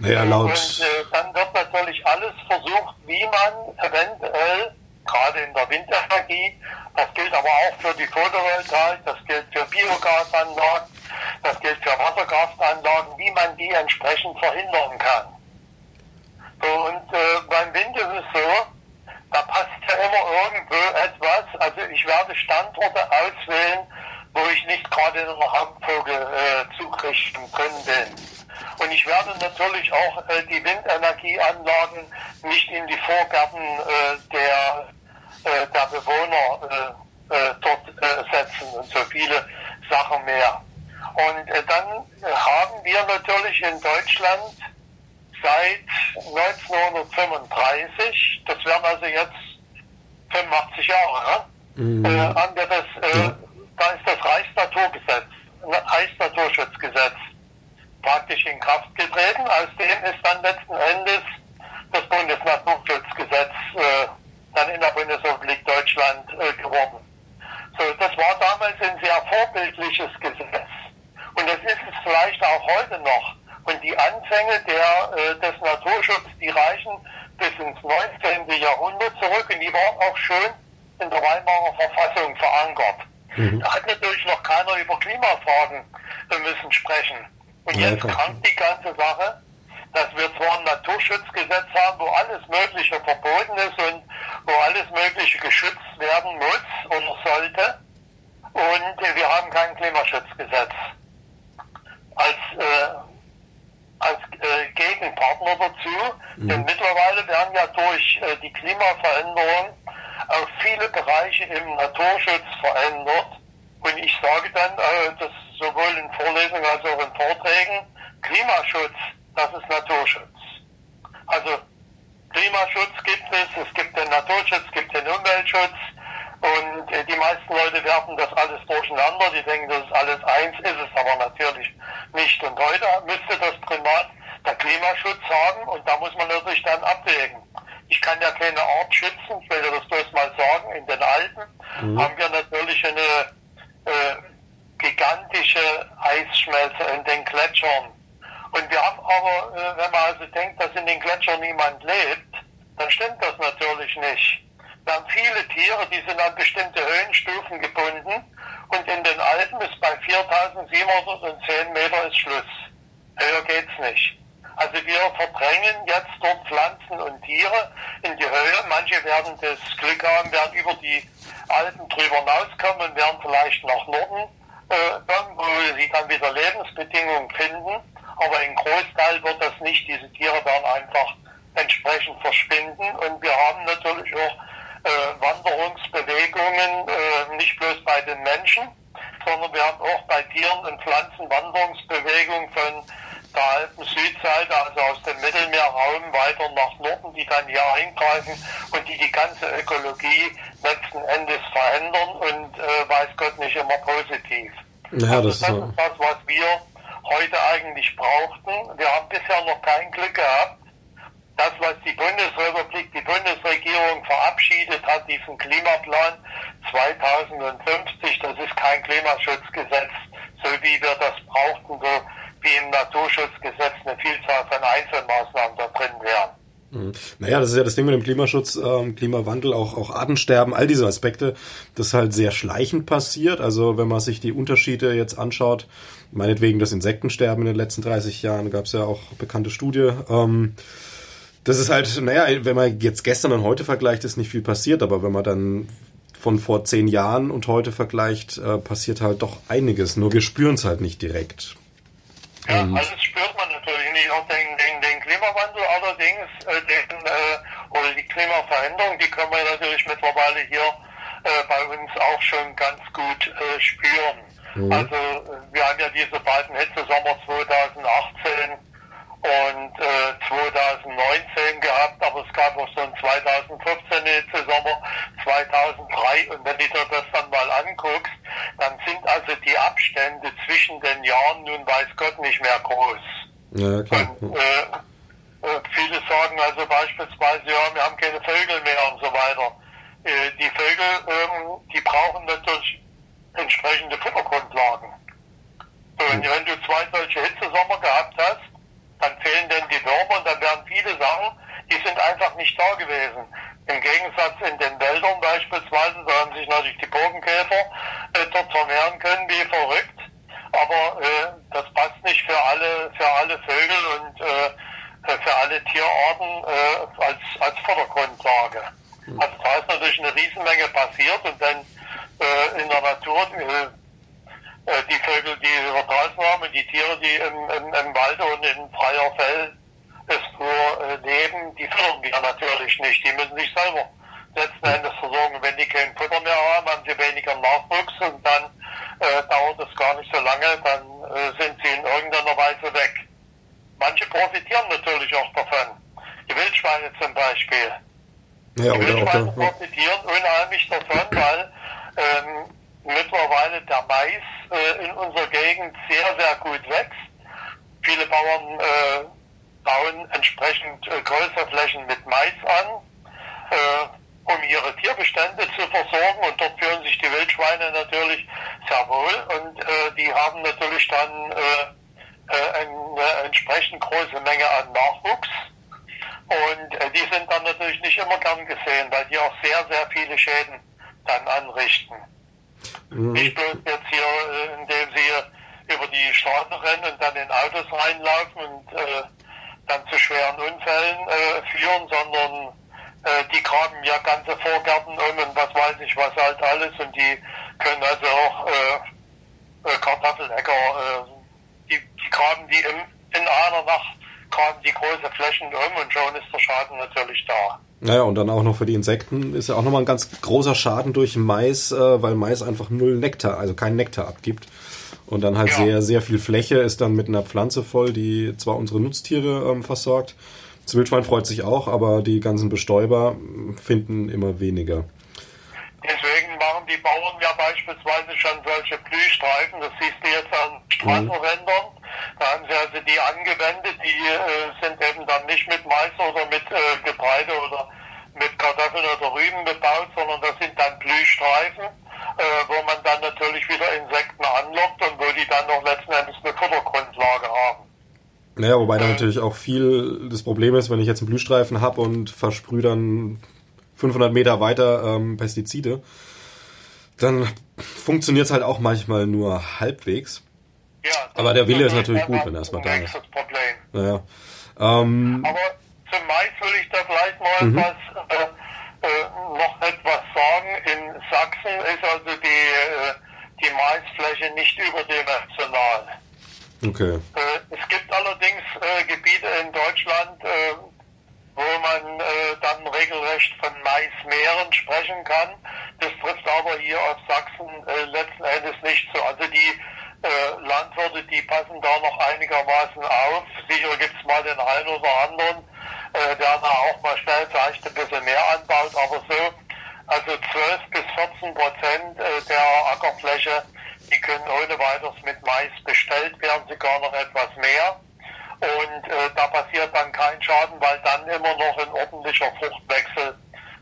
Naja, laut. Und äh, dann wird natürlich alles versucht, wie man eventuell, gerade in der Windenergie, das gilt aber auch für die Photovoltaik, das gilt für Biogasanlagen, das gilt für Wasserkraftanlagen, wie man die entsprechend verhindern kann. So, und äh, beim Wind ist es so, da passt ja immer irgendwo etwas. Also ich werde Standorte auswählen, wo ich nicht gerade in einer Hauptvogel-Zugrichtung äh, drin bin. Und ich werde natürlich auch äh, die Windenergieanlagen nicht in die Vorgärten äh, der, äh, der Bewohner äh, äh, dort setzen und so viele Sachen mehr. Und dann haben wir natürlich in Deutschland seit 1935, das wären also jetzt 85 Jahre, mhm. haben wir das. Da ist das Reichsnaturgesetz, Reichsnaturschutzgesetz praktisch in Kraft getreten. Aus dem ist dann letzten Endes das Bundesnaturschutzgesetz äh, dann in der Bundesrepublik Deutschland äh, geworden. So, das war damals ein sehr vorbildliches Gesetz. Und das ist es vielleicht auch heute noch. Und die Anfänge der, äh, des Naturschutzes, die reichen bis ins 19. Jahrhundert zurück und die waren auch schön in der Weimarer Verfassung verankert. Mhm. Da hat natürlich noch keiner über Klimafragen müssen sprechen. Und jetzt ja, kommt die ganze Sache, dass wir zwar ein Naturschutzgesetz haben, wo alles Mögliche verboten ist und wo alles Mögliche geschützt werden muss oder sollte. Und äh, wir haben kein Klimaschutzgesetz. Als, äh, als äh, Gegenpartner dazu. Mhm. Denn mittlerweile werden ja durch äh, die Klimaveränderung auch viele Bereiche im Naturschutz verändert. Und ich sage dann, äh, dass sowohl in Vorlesungen als auch in Vorträgen, Klimaschutz, das ist Naturschutz. Also Klimaschutz gibt es, es gibt den Naturschutz, es gibt den Umweltschutz und äh, die meisten Leute werfen das alles durcheinander, die denken, das ist alles eins, ist es aber natürlich nicht. Und heute müsste das Primat der Klimaschutz haben und da muss man natürlich dann abwägen. Ich kann ja keine Art schützen, ich will das bloß mal sagen, in den Alpen mhm. haben wir natürlich eine äh, gigantische Eisschmelze in den Gletschern. Und wir haben aber, äh, wenn man also denkt, dass in den Gletschern niemand lebt, dann stimmt das natürlich nicht. Wir haben viele Tiere, die sind an bestimmte Höhenstufen gebunden und in den Alpen ist bei 4710 Meter ist Schluss. Höher geht's nicht. Also verdrängen jetzt dort Pflanzen und Tiere in die Höhe. Manche werden das Glück haben, werden über die Alpen drüber hinauskommen und werden vielleicht nach Norden äh, wo sie dann wieder Lebensbedingungen finden. Aber im Großteil wird das nicht. Diese Tiere werden einfach entsprechend verschwinden. Und wir haben natürlich auch äh, Wanderungsbewegungen, äh, nicht bloß bei den Menschen, sondern wir haben auch bei Tieren und Pflanzen Wanderungsbewegungen von der Alpen-Südseite, also aus dem Mittelmeerraum weiter nach Norden, die dann hier eingreifen und die die ganze Ökologie letzten Endes verändern und äh, weiß Gott nicht immer positiv. Ja, also das, das ist das, was wir heute eigentlich brauchten. Wir haben bisher noch kein Glück gehabt. Das, was die Bundesrepublik, die Bundesregierung verabschiedet hat, diesen Klimaplan 2050, das ist kein Klimaschutzgesetz, so wie wir das brauchten, so wie im Naturschutzgesetz eine Vielzahl von Einzelmaßnahmen da drin wären. Mhm. Naja, das ist ja das Ding mit dem Klimaschutz, ähm, Klimawandel, auch, auch Artensterben, all diese Aspekte, das halt sehr schleichend passiert. Also wenn man sich die Unterschiede jetzt anschaut, meinetwegen das Insektensterben in den letzten 30 Jahren, gab es ja auch bekannte Studie. Ähm, das ist halt, naja, wenn man jetzt gestern und heute vergleicht, ist nicht viel passiert, aber wenn man dann von vor zehn Jahren und heute vergleicht, äh, passiert halt doch einiges. Nur wir spüren es halt nicht direkt. Ja, und alles spürt man natürlich nicht. Auch den, den, den Klimawandel allerdings, äh, den, äh, oder die Klimaveränderung, die können wir natürlich mittlerweile hier äh, bei uns auch schon ganz gut äh, spüren. Mhm. Also wir haben ja diese beiden Hitzesommer 2018 und äh, 2019 gehabt, aber es gab auch so einen 2014 Hitzesommer, 2003 und wenn du dir das dann mal anguckst, dann sind also die Abstände zwischen den Jahren nun weiß Gott nicht mehr groß. Ja, klar. Und, äh, äh, viele sagen also beispielsweise, ja, wir haben keine Vögel mehr und so weiter. Äh, die Vögel, ähm, die brauchen natürlich entsprechende Futtergrundlagen. Und wenn du zwei solche Hitzesommer gehabt hast, dann fehlen denn die Würmer und dann werden viele Sachen, die sind einfach nicht da gewesen. Im Gegensatz in den Wäldern beispielsweise, da haben sich natürlich die Bogenkäfer äh, dort vermehren können, wie verrückt. aber äh, das passt nicht für alle, für alle Vögel und äh, für alle Tierarten äh, als, als Vordergrundlage. Mhm. Also da ist natürlich eine Riesenmenge passiert und dann äh, in der Natur äh, äh die Vögel, die wir draußen haben die Tiere, die im, im, im Wald und in freier Feld ist nur äh, leben, die füttern wir natürlich nicht. Die müssen sich selber letzten Endes versorgen. Wenn die kein Futter mehr haben, haben sie weniger Nachwuchs und dann äh, dauert es gar nicht so lange, dann äh, sind sie in irgendeiner Weise weg. Manche profitieren natürlich auch davon. Die Wildschweine zum Beispiel. Ja, die Wildschweine profitieren unheimlich davon, weil ähm, mittlerweile der Mais äh, in unserer Gegend sehr, sehr gut wächst. Viele Bauern äh, bauen entsprechend äh, größere Flächen mit Mais an, äh, um ihre Tierbestände zu versorgen. Und dort fühlen sich die Wildschweine natürlich sehr wohl. Und äh, die haben natürlich dann äh, äh, eine entsprechend große Menge an Nachwuchs. Und äh, die sind dann natürlich nicht immer gern gesehen, weil die auch sehr, sehr viele Schäden dann anrichten. Mhm. Nicht bloß jetzt hier, indem sie über die Straßen rennen und dann in Autos reinlaufen und äh, dann zu schweren Unfällen äh, führen, sondern äh, die graben ja ganze Vorgärten um und was weiß ich was halt alles und die können also auch äh, äh, äh, die, die graben die im, in einer Nacht graben die große Flächen um und schon ist der Schaden natürlich da. Naja, und dann auch noch für die Insekten ist ja auch nochmal ein ganz großer Schaden durch Mais, äh, weil Mais einfach null Nektar, also keinen Nektar abgibt. Und dann halt ja. sehr, sehr viel Fläche ist dann mit einer Pflanze voll, die zwar unsere Nutztiere ähm, versorgt. Das Wildschwein freut sich auch, aber die ganzen Bestäuber finden immer weniger. Deswegen machen die Bauern ja beispielsweise schon solche Blühstreifen, das siehst du jetzt an Straßenrändern. Mhm. Da haben sie also die angewendet, die äh, sind eben dann nicht mit Mais oder mit äh, Getreide oder mit Kartoffeln oder Rüben bebaut, sondern das sind dann Blühstreifen äh, wo man dann natürlich wieder Insekten anlockt und wo die dann noch letzten Endes eine Futtergrundlage haben. Naja, wobei da äh, natürlich auch viel das Problem ist, wenn ich jetzt einen Blühstreifen habe und versprühe dann 500 Meter weiter ähm, Pestizide, dann funktioniert es halt auch manchmal nur halbwegs. Ja, Aber der Wille ist natürlich gut, wenn er erstmal da ist. Problem. Naja. Ähm, Aber zum Mais will ich da vielleicht mal mhm. was äh, äh, noch etwas sagen. In Sachsen ist also die, äh, die Maisfläche nicht überdimensional. Okay. Äh, es gibt allerdings äh, Gebiete in Deutschland, äh, wo man dann regelrecht von Maismeeren sprechen kann. Das trifft aber hier auf Sachsen letzten Endes nicht so. Also die Landwirte, die passen da noch einigermaßen auf. Sicher gibt es mal den einen oder anderen, äh, der da auch mal schnell vielleicht ein bisschen mehr anbaut, aber so, also 12 bis 14 Prozent äh, der Ackerfläche, die können ohne weiteres mit Mais bestellt werden, sogar noch etwas mehr. Und äh, da passiert dann kein Schaden, weil dann immer noch ein ordentlicher Fruchtwechsel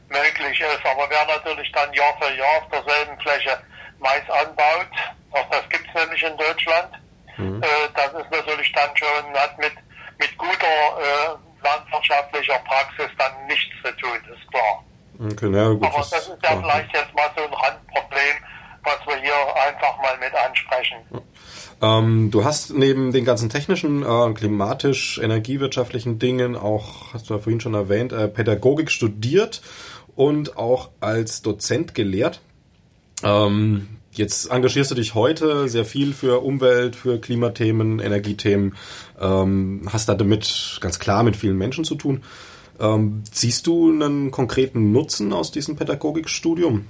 möglich ist. Aber wer natürlich dann Jahr für Jahr auf derselben Fläche Mais anbaut, auch das gibt es nämlich in Deutschland, mhm. äh, das ist natürlich dann schon, hat mit, mit guter äh, landwirtschaftlicher Praxis dann nichts zu tun, ist klar. Okay, na gut, Aber das, das ist ja klar. vielleicht jetzt mal so ein Randproblem, was wir hier einfach mal mit ansprechen. Ähm, du hast neben den ganzen technischen, äh, klimatisch, energiewirtschaftlichen Dingen auch, hast du ja vorhin schon erwähnt, äh, Pädagogik studiert und auch als Dozent gelehrt. Ähm, Jetzt engagierst du dich heute sehr viel für Umwelt, für Klimathemen, Energiethemen, ähm, hast da damit ganz klar mit vielen Menschen zu tun. Ähm, siehst du einen konkreten Nutzen aus diesem Pädagogikstudium?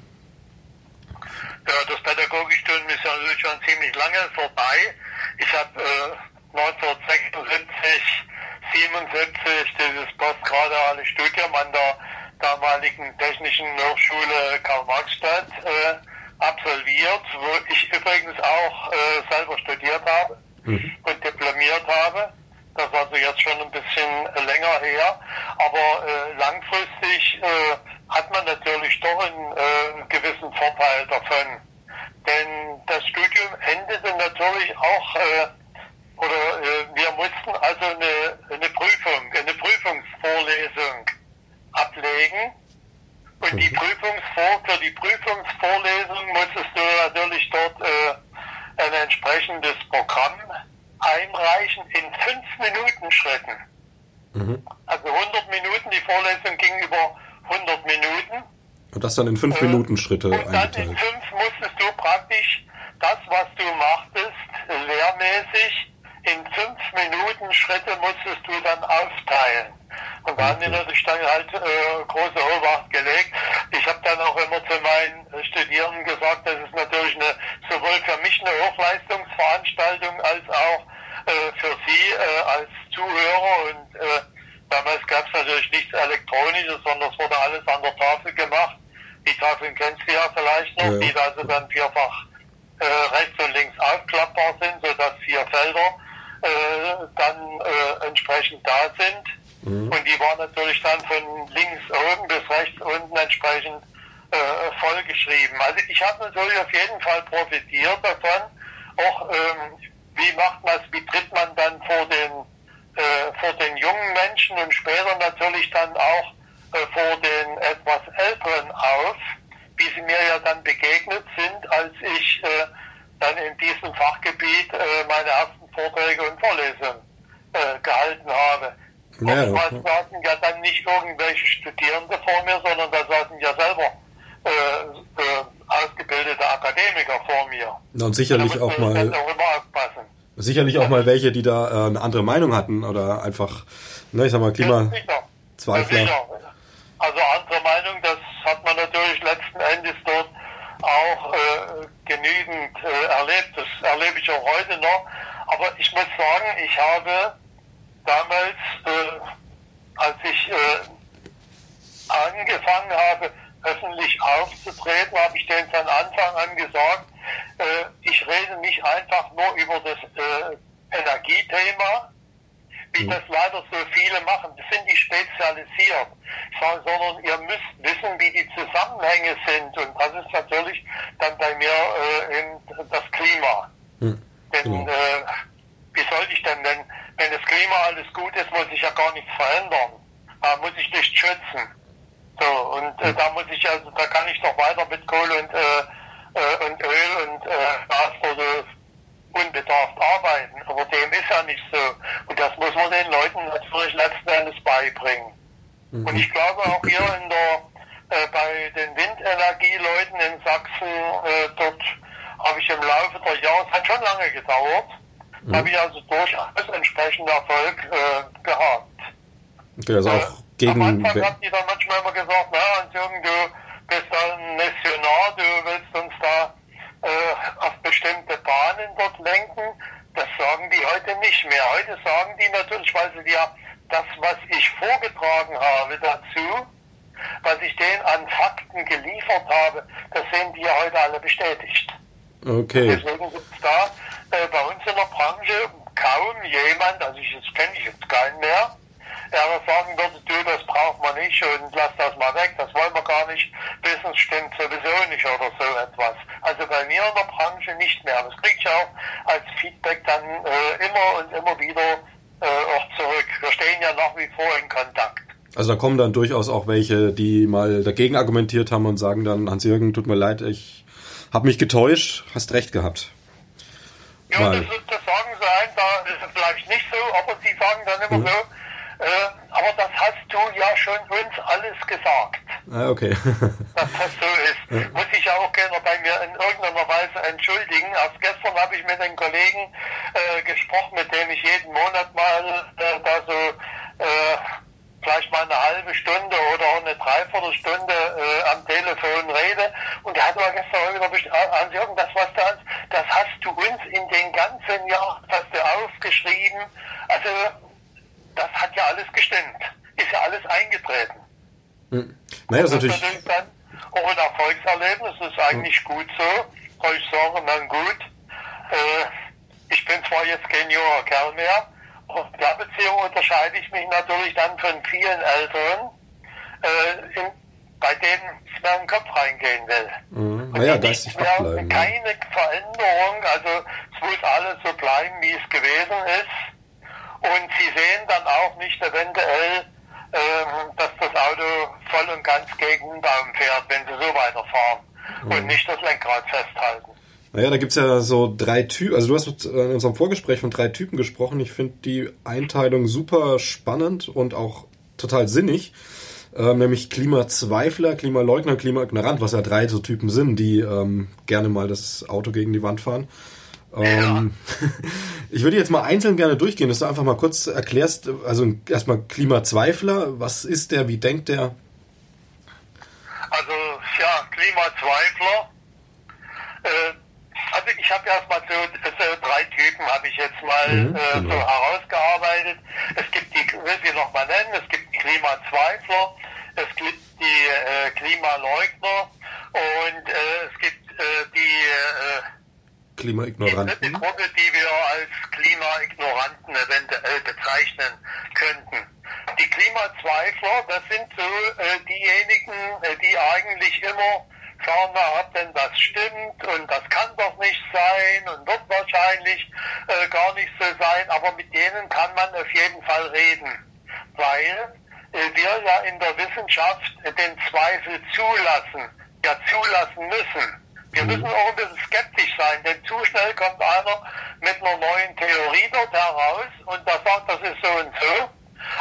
Ja, das Pädagogikstudium ist ja schon ziemlich lange vorbei. Ich habe äh, 1976, 77 dieses postgraduale Studium an der damaligen Technischen Hochschule Karl-Marx-Stadt äh, absolviert, wo ich übrigens auch äh, selber studiert habe mhm. und diplomiert habe. Das ist also jetzt schon ein bisschen länger her. Aber äh, langfristig äh, hat man natürlich doch einen äh, gewissen Vorteil davon. Denn das Studium endete natürlich auch, äh, oder äh, wir mussten also eine, eine Prüfung, eine Prüfungsvorlesung ablegen und die Prüfungsvor für die Prüfungsvorlesung musstest du natürlich dort äh, ein entsprechendes Programm einreichen in fünf Minuten Schritten. Mhm. Also 100 Minuten, die Vorlesung ging über 100 Minuten. Und das dann in fünf äh, Minuten Schritte Und dann in fünf musstest du praktisch das, was du machtest, lehrmäßig, in fünf Minuten Schritte musstest du dann aufteilen. Und da haben die natürlich dann halt äh, große Obacht gelegt. Ich habe dann auch immer zu meinen Studierenden gesagt, das ist natürlich eine, sowohl für mich eine Hochleistungsveranstaltung als auch äh, für Sie äh, als Zuhörer. Und äh, damals gab es natürlich nichts Elektronisches, sondern es wurde alles an der Tafel gemacht. Die Tafeln kennst du ja vielleicht noch, ja. die also dann vierfach äh, rechts und links aufklappbar sind, sodass vier Felder äh, dann äh, entsprechend da sind. Mhm. Und die waren natürlich dann von links oben bis rechts unten entsprechend äh, vollgeschrieben. Also ich habe natürlich auf jeden Fall profitiert davon. Auch ähm, wie macht man es, wie tritt man dann vor den äh, vor den jungen Menschen und später natürlich dann auch äh, vor den etwas älteren auf, wie sie mir ja dann begegnet sind, als ich äh, dann in diesem Fachgebiet äh, meine ersten Vorträge und Vorlesungen äh, gehalten habe. Ja, okay. saßen ja dann nicht irgendwelche Studierende vor mir, sondern da saßen ja selber äh, äh, ausgebildete Akademiker vor mir. Und sicherlich auch mal. Sicherlich auch mal welche, die da äh, eine andere Meinung hatten oder einfach, ne, ich sag mal, Klimazweifler. Ja, also andere Meinung, das hat man natürlich letzten Endes dort auch äh, genügend äh, erlebt. Das erlebe ich auch heute noch. Aber ich muss sagen, ich habe damals, äh, als ich äh, angefangen habe, öffentlich aufzutreten, habe ich denen von Anfang an gesagt, äh, ich rede nicht einfach nur über das äh, Energiethema, wie mhm. das leider so viele machen. Das sind die spezialisiert, sondern ihr müsst wissen, wie die Zusammenhänge sind. Und das ist natürlich dann bei mir äh, das Klima. Mhm. Denn genau. äh, wie soll ich denn, wenn, wenn das Klima alles gut ist, muss ich ja gar nichts verändern. Da muss ich nicht schützen. So, und äh, da muss ich also, da kann ich doch weiter mit Kohle und, äh, äh, und Öl und äh, Gas oder unbedarft arbeiten. Aber dem ist ja nicht so. Und das muss man den Leuten natürlich letzten Endes beibringen. Mhm. Und ich glaube auch hier in der, äh, bei den Windenergieleuten in Sachsen, äh, dort habe ich im Laufe der Jahre, es hat schon lange gedauert, mhm. habe ich also durchaus entsprechenden Erfolg äh, gehabt. Okay, also auch gegen... Am Anfang hat die dann manchmal immer gesagt, na Hans-Jürgen, du bist ein Missionar, du willst uns da äh, auf bestimmte Bahnen dort lenken. Das sagen die heute nicht mehr. Heute sagen die natürlich, weil sie ja das, was ich vorgetragen habe dazu, was ich denen an Fakten geliefert habe, das sehen die ja heute alle bestätigt. Okay. Deswegen gibt es da äh, bei uns in der Branche kaum jemand, also ich kenne ich jetzt keinen mehr, der aber sagen würde, du, das braucht man nicht und lass das mal weg, das wollen wir gar nicht, Business stimmt sowieso nicht oder so etwas. Also bei mir in der Branche nicht mehr. Das kriege ich auch als Feedback dann äh, immer und immer wieder äh, auch zurück. Wir stehen ja nach wie vor in Kontakt. Also da kommen dann durchaus auch welche, die mal dagegen argumentiert haben und sagen dann, Hans-Jürgen, tut mir leid, ich habe mich getäuscht, hast recht gehabt. Ja, das, das, sagen sie einfach, das ist vielleicht nicht so, aber sie sagen dann immer mhm. so, äh, aber das hast du ja schon uns alles gesagt. Ah, okay. (laughs) dass das so ist. Ja. Muss ich auch gerne bei mir in irgendeiner Weise entschuldigen. Erst gestern habe ich mit einem Kollegen äh, gesprochen, mit dem ich jeden Monat mal äh, da so äh, vielleicht mal eine halbe Stunde oder auch eine Dreiviertelstunde äh, am Telefon rede. Und der hat aber gestern wieder gesagt, Hans-Jürgen, das was da das hast du uns in den ganzen Jahren, hast du aufgeschrieben. Also das hat ja alles gestimmt. Ist ja alles eingetreten. Hm. Naja, das, ist natürlich, dann auch ein Erfolgserlebnis, ist eigentlich hm. gut so. Kann ich sagen, na gut. Äh, ich bin zwar jetzt kein junger Kerl mehr, in der Beziehung unterscheide ich mich natürlich dann von vielen Älteren, äh, in, bei denen ich mir in den Kopf reingehen will. Mhm. Naja, da ist mehr bleiben, keine. Veränderung, also es muss alles so bleiben, wie es gewesen ist. Und sie sehen dann auch nicht eventuell, ähm, dass das Auto voll und ganz gegen den Baum fährt, wenn sie so weiterfahren mhm. und nicht das Lenkrad festhalten. Naja, da gibt's ja so drei Typen, also du hast in unserem Vorgespräch von drei Typen gesprochen. Ich finde die Einteilung super spannend und auch total sinnig. Ähm, nämlich Klimazweifler, Klimaleugner, Klimaignorant, was ja drei so Typen sind, die ähm, gerne mal das Auto gegen die Wand fahren. Ähm, ja. (laughs) ich würde jetzt mal einzeln gerne durchgehen, dass du einfach mal kurz erklärst, also erstmal Klimazweifler, was ist der, wie denkt der? Also ja, Klimazweifler. Äh, also ich habe erstmal so, so drei Typen habe ich jetzt mal mhm, äh, genau. so herausgearbeitet. Es gibt die, will sie noch mal nennen, es gibt die Klimazweifler, es gibt die äh, Klimaleugner und äh, es gibt äh, die äh, Klimaignoranten. Die Gruppe, die wir als Klimaignoranten eventuell bezeichnen könnten. Die Klimazweifler, das sind so äh, diejenigen, äh, die eigentlich immer wir, ob denn das stimmt und das kann doch nicht sein und wird wahrscheinlich äh, gar nicht so sein, aber mit denen kann man auf jeden Fall reden, weil äh, wir ja in der Wissenschaft den Zweifel zulassen, ja zulassen müssen. Wir mhm. müssen auch ein bisschen skeptisch sein, denn zu schnell kommt einer mit einer neuen Theorie dort heraus und der sagt, das ist so und so.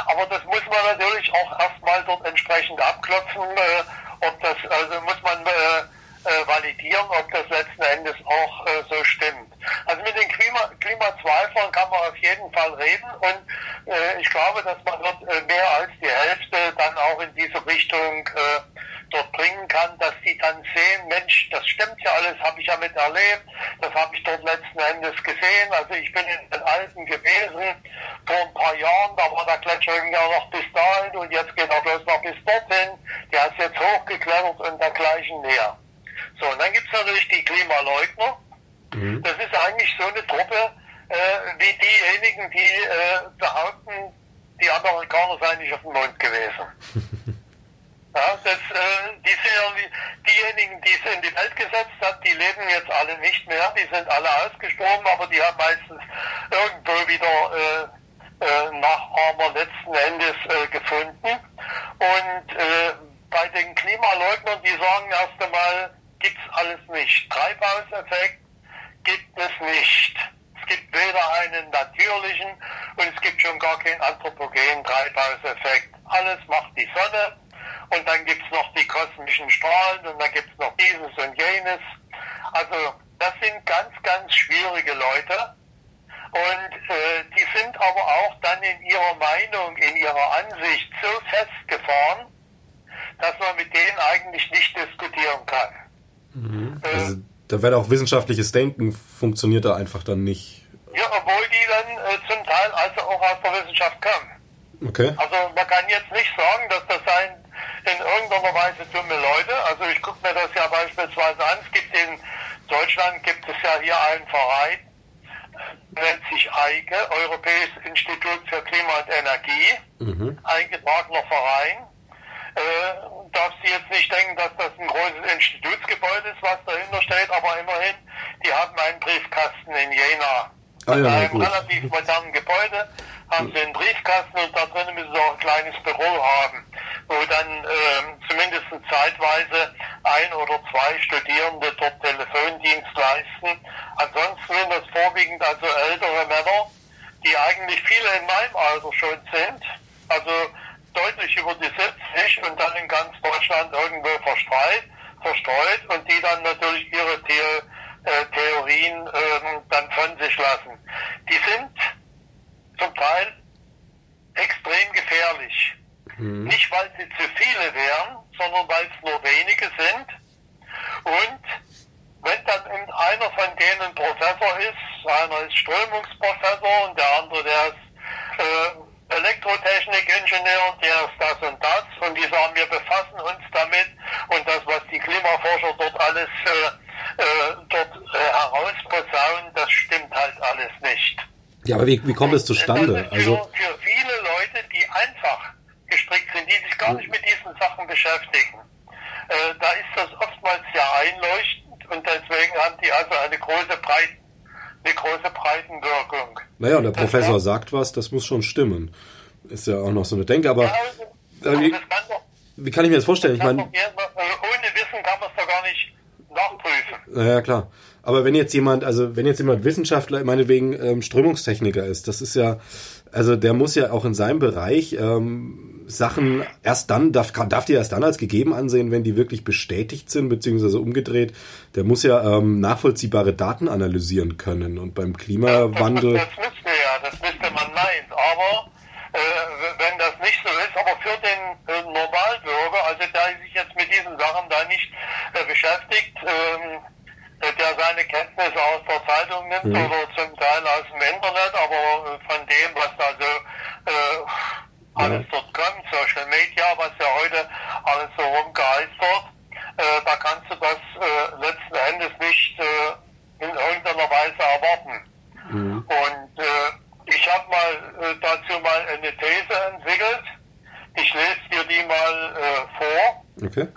Aber das muss man natürlich auch erstmal dort entsprechend abklopfen, äh, ob das, also muss man äh, äh, validieren, ob das letzten Endes auch äh, so stimmt. Also mit den Klima, Klimazweiflern kann man auf jeden Fall reden und äh, ich glaube, dass man dort mehr als die Hälfte dann auch in diese Richtung dort bringen kann, dass die dann sehen, Mensch, das stimmt ja alles, habe ich ja mit erlebt, das habe ich dort letzten Endes gesehen. Also ich bin in den Alpen gewesen vor ein paar Jahren, da war der Gletscher ja noch bis dahin und jetzt geht er bloß noch bis dorthin. Der ist jetzt hochgeklettert und dergleichen mehr. So, und dann gibt es natürlich die Klimaleugner. Mhm. Das ist eigentlich so eine Truppe äh, wie diejenigen, die äh, behaupten, die Amerikaner seien nicht auf dem Mond gewesen. (laughs) Ja, das, äh, die sind diejenigen, die es in die Welt gesetzt hat, die leben jetzt alle nicht mehr, die sind alle ausgestorben, aber die haben meistens irgendwo wieder äh, äh, Nachahmer letzten Endes äh, gefunden. Und äh, bei den Klimaleugnern, die sagen erst einmal, gibt's alles nicht. Treibhauseffekt gibt es nicht. Es gibt weder einen natürlichen und es gibt schon gar keinen anthropogenen Treibhauseffekt. Alles macht die Sonne und dann gibt es noch die kosmischen Strahlen und dann gibt es noch dieses und jenes. Also das sind ganz, ganz schwierige Leute. Und äh, die sind aber auch dann in ihrer Meinung, in ihrer Ansicht so festgefahren, dass man mit denen eigentlich nicht diskutieren kann. Mhm. Äh, also, da wird auch wissenschaftliches Denken funktioniert da einfach dann nicht. Ja, obwohl die dann äh, zum Teil also auch aus der Wissenschaft kommen. Okay. Also man kann jetzt nicht sagen, dass das ein in irgendeiner Weise dumme Leute. Also ich gucke mir das ja beispielsweise an. Es gibt in Deutschland gibt es ja hier einen Verein, nennt sich EIGE, Europäisches Institut für Klima und Energie, mhm. eingetragener Verein. Äh, darfst du jetzt nicht denken, dass das ein großes Institutsgebäude ist, was dahinter steht, aber immerhin, die haben einen Briefkasten in Jena. Ah, ja, einem gut. relativ modernen Gebäude haben sie einen Briefkasten und da drinnen müssen sie auch ein kleines Büro haben wo dann ähm, zumindest zeitweise ein oder zwei Studierende dort Telefondienst leisten. Ansonsten sind das vorwiegend also ältere Männer, die eigentlich viele in meinem Alter schon sind, also deutlich über die 70 und dann in ganz Deutschland irgendwo verstreut, verstreut und die dann natürlich ihre The äh, Theorien ähm, dann von sich lassen. Die sind zum Teil extrem gefährlich. Mhm. Nicht, weil sie zu viele wären, sondern weil es nur wenige sind. Und wenn dann einer von denen Professor ist, einer ist Strömungsprofessor und der andere, der ist äh, Elektrotechnikingenieur, der ist das und das und die sagen, wir befassen uns damit und das, was die Klimaforscher dort alles äh, äh, dort äh, herausposaunen, das stimmt halt alles nicht. Ja, aber wie, wie kommt es zustande? Für, also für viele Leute, die einfach gestrickt sind, die sich gar nicht mit diesen Sachen beschäftigen. Äh, da ist das oftmals sehr einleuchtend und deswegen haben die also eine große, Breit, eine große Breitenwirkung. Naja, und der das Professor sagt was, das muss schon stimmen. Ist ja auch noch so eine Denke, aber. Ja, also, wie, kann doch, wie, kann ich mir das vorstellen? Ich meine, ohne Wissen kann man es doch gar nicht nachprüfen. Naja, klar. Aber wenn jetzt jemand, also wenn jetzt jemand Wissenschaftler, meinetwegen ähm, Strömungstechniker ist, das ist ja, also der muss ja auch in seinem Bereich ähm, Sachen erst dann, darf, darf die erst dann als gegeben ansehen, wenn die wirklich bestätigt sind, beziehungsweise umgedreht. Der muss ja ähm, nachvollziehbare Daten analysieren können. Und beim Klimawandel. (laughs) Das, das, das müsste ja, das müsste man meinen. Aber äh, wenn das nicht so ist, aber für den äh, Normalbürger, also der sich jetzt mit diesen Sachen da nicht äh, beschäftigt, ähm, der seine Kenntnisse aus der Zeitung nimmt mhm. oder zum Teil aus dem Internet, aber äh, von dem, was da so äh, alles dort kommt, Social Media, was ja heute alles so rumgeistert, äh, da kannst du das äh, letzten Endes nicht äh, in irgendeiner Weise erwarten. Mhm. Und äh, ich habe mal äh, dazu mal eine These entwickelt. Ich lese dir die mal äh, vor. Okay.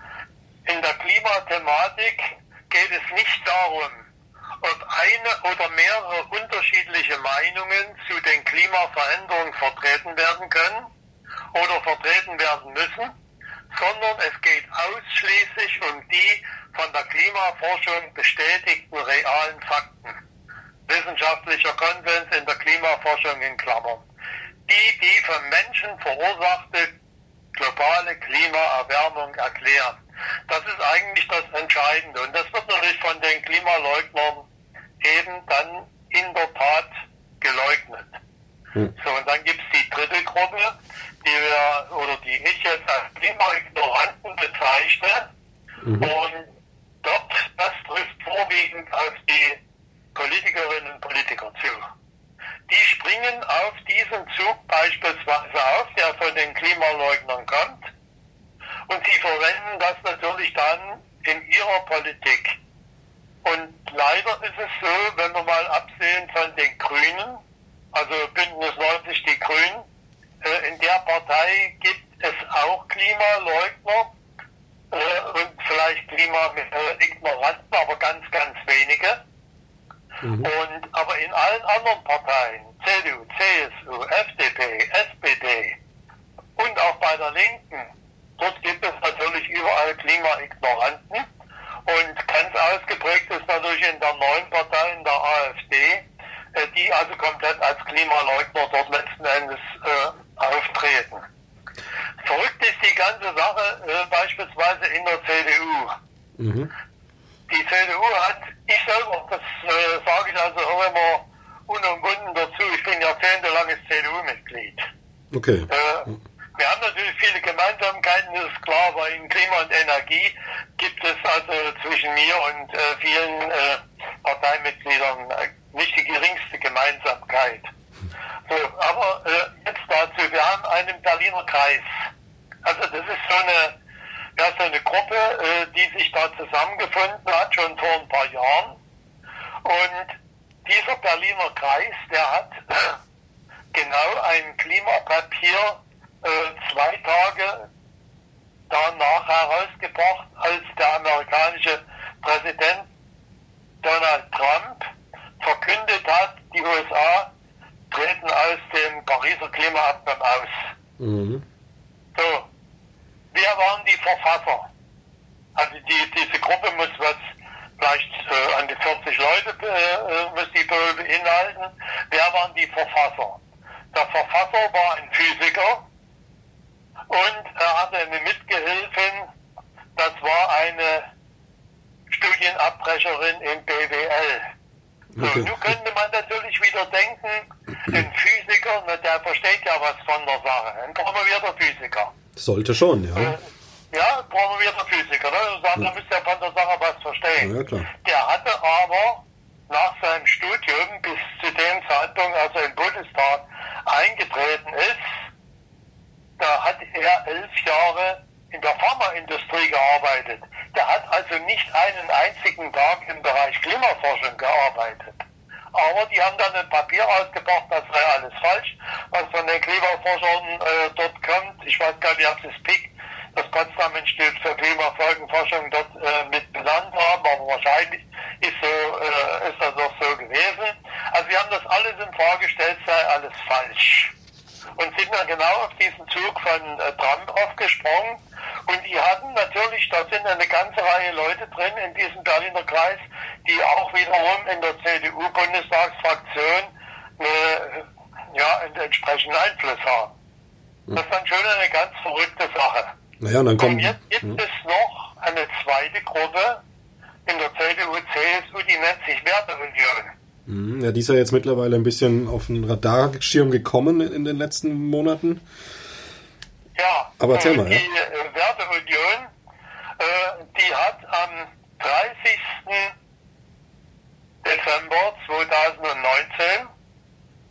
In der Klimathematik geht es nicht darum, ob eine oder mehrere unterschiedliche Meinungen zu den Klimaveränderungen vertreten werden können oder vertreten werden müssen, sondern es geht ausschließlich um die von der Klimaforschung bestätigten realen Fakten. Wissenschaftlicher Konsens in der Klimaforschung in Klammern. Die die vom Menschen verursachte globale Klimaerwärmung erklären. Das ist eigentlich das Entscheidende. Und das wird natürlich von den Klimaleugnern eben dann in der Tat geleugnet. Hm. So, und dann gibt es die dritte Gruppe, die wir oder die ich jetzt als Klimaignoranten bezeichne. Mhm. Und dort, das trifft vorwiegend auf die Politikerinnen und Politiker zu. Die springen auf diesen Zug beispielsweise auf, der von den Klimaleugnern kommt und sie verwenden das natürlich dann in ihrer Politik. Und leider ist es so, wenn wir mal absehen von den Grünen, also Bündnis 90 die Grünen, in der Partei gibt es auch Klimaleugner äh, und vielleicht Klimaignoranten, aber ganz, ganz wenige. Mhm. Und, aber in allen anderen Parteien, CDU, CSU, FDP, SPD und auch bei der Linken, Dort gibt es natürlich überall Klimaignoranten und ganz ausgeprägt ist natürlich in der neuen Partei, in der AfD, äh, die also komplett als Klimaleugner dort letzten Endes äh, auftreten. Verrückt ist die ganze Sache äh, beispielsweise in der CDU. Mhm. Die CDU hat, ich selber, das äh, sage ich also auch immer unumwunden dazu, ich bin jahrzehntelanges CDU-Mitglied. Okay. Äh, wir haben natürlich viele Gemeinsamkeiten, das ist klar, weil in Klima und Energie gibt es also zwischen mir und äh, vielen äh, Parteimitgliedern äh, nicht die geringste Gemeinsamkeit. So, aber äh, jetzt dazu, wir haben einen Berliner Kreis. Also das ist so eine, ja, so eine Gruppe, äh, die sich da zusammengefunden hat, schon vor ein paar Jahren. Und dieser Berliner Kreis, der hat (clears throat) genau ein Klimapapier äh, zwei Tage danach herausgebracht, als der amerikanische Präsident Donald Trump verkündet hat, die USA treten aus dem Pariser Klimaabkommen aus. Mhm. So, wer waren die Verfasser? Also die, diese Gruppe muss was vielleicht äh, an die 40 Leute äh, muss die beinhalten. Wer waren die Verfasser? Der Verfasser war ein Physiker, und er hatte eine Mitgehilfin, das war eine Studienabbrecherin im BWL. So, okay. nun könnte man natürlich wieder denken, ein Physiker, ne, der versteht ja was von der Sache. Ein promovierter Physiker. Sollte schon, ja. Äh, ja, promovierter Physiker. Ne? Sagen, ja. Da müsste er von der Sache was verstehen. Ja, klar. Der hatte aber nach seinem Studium bis zu dem Zeitpunkt, als er im Bundestag eingetreten ist, da hat er elf Jahre in der Pharmaindustrie gearbeitet. Der hat also nicht einen einzigen Tag im Bereich Klimaforschung gearbeitet. Aber die haben dann ein Papier ausgebracht, das sei alles falsch, was von den Klimaforschern äh, dort kommt. Ich weiß gar nicht, ob sie das PIC, das Potsdam Institut für Klimafolgenforschung, dort äh, mit benannt haben, aber wahrscheinlich ist, so, äh, ist das doch so gewesen. Also wir haben das alles in Frage gestellt, sei alles falsch und sind dann genau auf diesen Zug von äh, Trump aufgesprungen. Und die hatten natürlich, da sind eine ganze Reihe Leute drin in diesem Berliner Kreis, die auch wiederum in der CDU-Bundestagsfraktion eine, ja, einen entsprechenden Einfluss haben. Das ist dann schon eine ganz verrückte Sache. Naja, dann kommt. Und jetzt gibt hm. es noch eine zweite Gruppe in der CDU, CSU, die nennt sich Werteunion. Hm, Ja, die ist ja jetzt mittlerweile ein bisschen auf den Radarschirm gekommen in den letzten Monaten. Ja, Aber erzähl äh, mal, die ja. äh, Werteunion, äh, die hat am 30. Dezember 2019,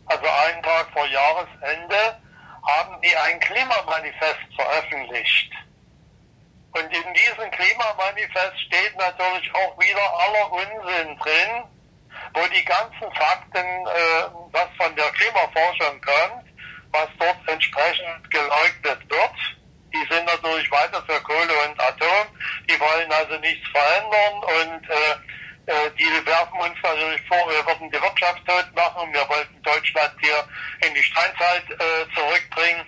also einen Tag vor Jahresende, haben die ein Klimamanifest veröffentlicht. Und in diesem Klimamanifest steht natürlich auch wieder aller Unsinn drin, wo die ganzen Fakten, äh, was von der Klimaforschung kommt, was dort entsprechend geleugnet wird. Die sind natürlich weiter für Kohle und Atom. Die wollen also nichts verändern und äh, äh, die werfen uns natürlich vor, wir würden die Wirtschaft tot machen. Wir wollten Deutschland hier in die Steinzeit äh, zurückbringen,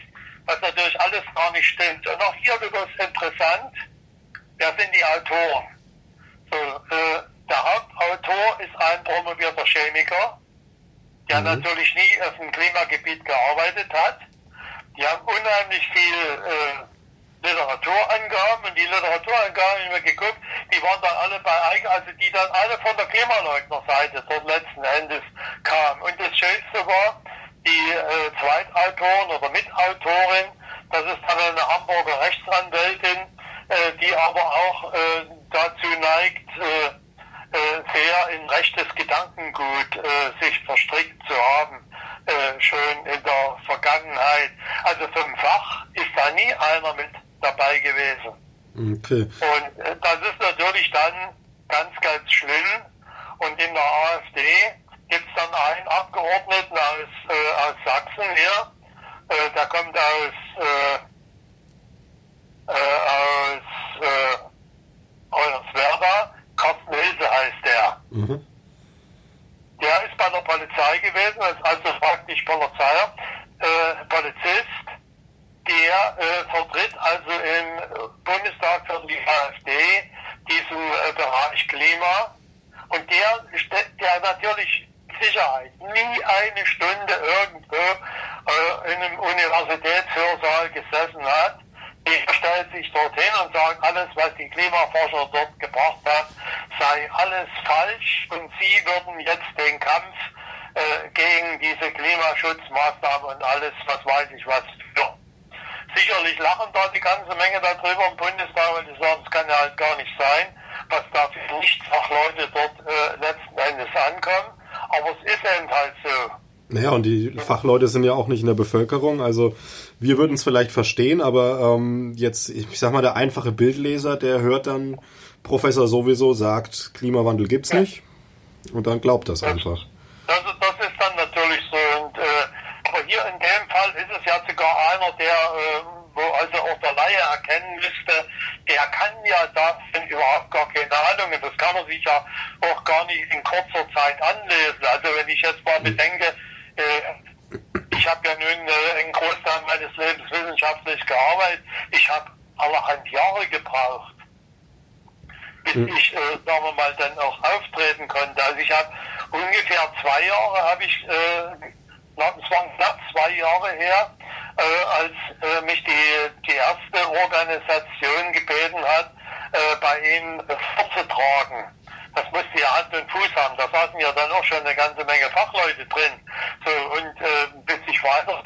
was natürlich alles gar nicht stimmt. Und auch hier wird es interessant, wer sind die Autoren? So, äh, der Hauptautor ist ein promovierter Chemiker, der natürlich nie auf dem Klimagebiet gearbeitet hat. Die haben unheimlich viel äh, Literaturangaben und die Literaturangaben, ich habe geguckt, die waren dann alle bei eigen, also die dann alle von der Klimaleugnerseite dort letzten Endes kamen. Und das Schönste war, die äh, Zweitautorin oder Mitautorin, das ist dann eine Hamburger Rechtsanwältin, äh, die aber auch äh, dazu neigt, äh, sehr in rechtes Gedankengut äh, sich verstrickt zu haben, äh, schon in der Vergangenheit. Also vom Fach ist da nie einer mit dabei gewesen. Okay. Und äh, das ist natürlich dann ganz, ganz schlimm. Und in der AfD gibt es dann einen Abgeordneten aus, äh, aus Sachsen hier, äh, der kommt aus, äh, äh, aus äh, Hoyerswerda, Carsten Hilse heißt der. Mhm. Der ist bei der Polizei gewesen, also praktisch Polizei, äh, Polizist. Der äh, vertritt also im Bundestag für die AfD diesen äh, Bereich Klima. Und der, ste- der natürlich Sicherheit nie eine Stunde irgendwo äh, in einem Universitätshörsaal gesessen hat. Der stellt sich dorthin und sagt, alles, was die Klimaforscher dort gebracht haben, sei alles falsch und sie würden jetzt den Kampf äh, gegen diese Klimaschutzmaßnahmen und alles, was weiß ich was, führen. Sicherlich lachen da die ganze Menge darüber im Bundestag, weil die sagen, es kann ja halt gar nicht sein, was da für Nichtfachleute dort äh, letzten Endes ankommen. Aber es ist eben halt so. Naja, und die Fachleute sind ja auch nicht in der Bevölkerung. Also wir würden es vielleicht verstehen, aber ähm, jetzt, ich sag mal, der einfache Bildleser, der hört dann, Professor sowieso sagt, Klimawandel gibt's nicht. Und dann glaubt das einfach. Das, das ist dann natürlich so. Und, äh, aber hier in dem Fall ist es ja sogar einer, der, äh, wo also auch der Laie erkennen müsste, der kann ja davon überhaupt gar keine Ahnung. Und das kann er sich ja auch gar nicht in kurzer Zeit anlesen. Also wenn ich jetzt mal bedenke, äh, ich habe ja nun äh, einen Großteil meines Lebens wissenschaftlich gearbeitet. Ich habe allerhand Jahre gebraucht, bis ich, äh, sagen wir mal, dann auch auftreten konnte. Also ich habe ungefähr zwei Jahre, habe ich, äh, es waren knapp zwei Jahre her, äh, als äh, mich die, die erste Organisation gebeten hat, äh, bei ihnen vorzutragen. Das musste ja Hand und Fuß haben. Da saßen ja dann auch schon eine ganze Menge Fachleute drin. So, und äh, bis ich weiter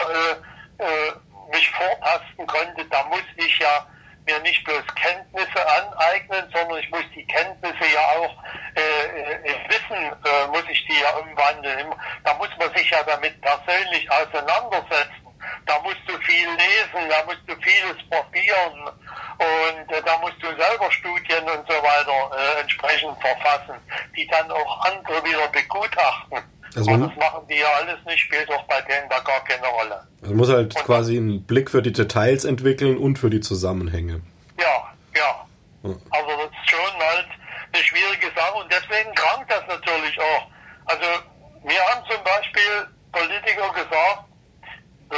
äh, äh, mich vortasten konnte, da muss ich ja mir nicht bloß Kenntnisse aneignen, sondern ich muss die Kenntnisse ja auch äh, in Wissen, äh, muss ich die ja umwandeln. Da muss man sich ja damit persönlich auseinandersetzen. Da musst du viel lesen, da musst du vieles probieren und äh, da musst du selber Studien und so weiter äh, entsprechend verfassen, die dann auch andere wieder begutachten. Also man- das machen die ja alles nicht, spielt doch bei denen da gar keine Rolle. Also man muss halt quasi einen Blick für die Details entwickeln und für die Zusammenhänge. Ja, ja. Also das ist schon halt eine schwierige Sache und deswegen krankt das natürlich auch. Also mir haben zum Beispiel Politiker gesagt, äh,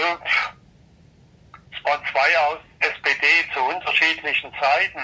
waren zwei aus SPD zu unterschiedlichen Zeiten.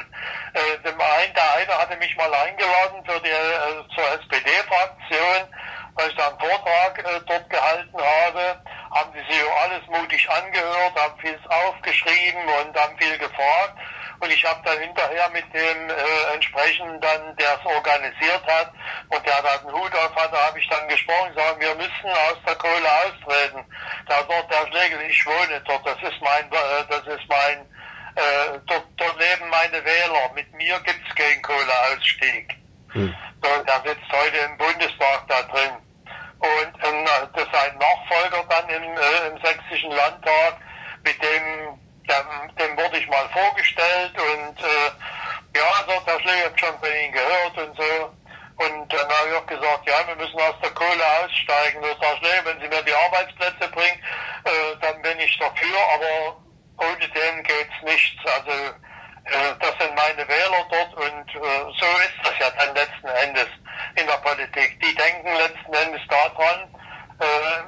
Äh, dem einen, der eine hatte mich mal eingeladen für die, äh, zur SPD-Fraktion, weil ich da einen Vortrag äh, dort gehalten habe. Haben die sich alles mutig angehört, haben viel aufgeschrieben und haben viel gefragt. Und ich habe dann hinterher mit dem äh, entsprechenden dann, der es organisiert hat und der da einen Hut auf hatte, habe ich dann gesprochen, gesagt, wir müssen aus der Kohle austreten. Da dort der Schlegel, ich wohne dort, das ist mein, äh, das ist mein, äh, dort, dort leben meine Wähler. Mit mir gibt's keinen Kohleausstieg. Hm. So, der sitzt heute im Bundestag da drin. Und ähm, das ist ein Nachfolger dann im, äh, im sächsischen Landtag, mit dem dem, dem wurde ich mal vorgestellt und äh, ja, so, das ich habe schon von Ihnen gehört und so. Und dann habe ich auch gesagt, ja, wir müssen aus der Kohle aussteigen. Das sag ich, wenn Sie mir die Arbeitsplätze bringen, äh, dann bin ich dafür, aber ohne den geht's nichts. Also äh, das sind meine Wähler dort und äh, so ist das ja dann letzten Endes in der Politik. Die denken letzten Endes daran,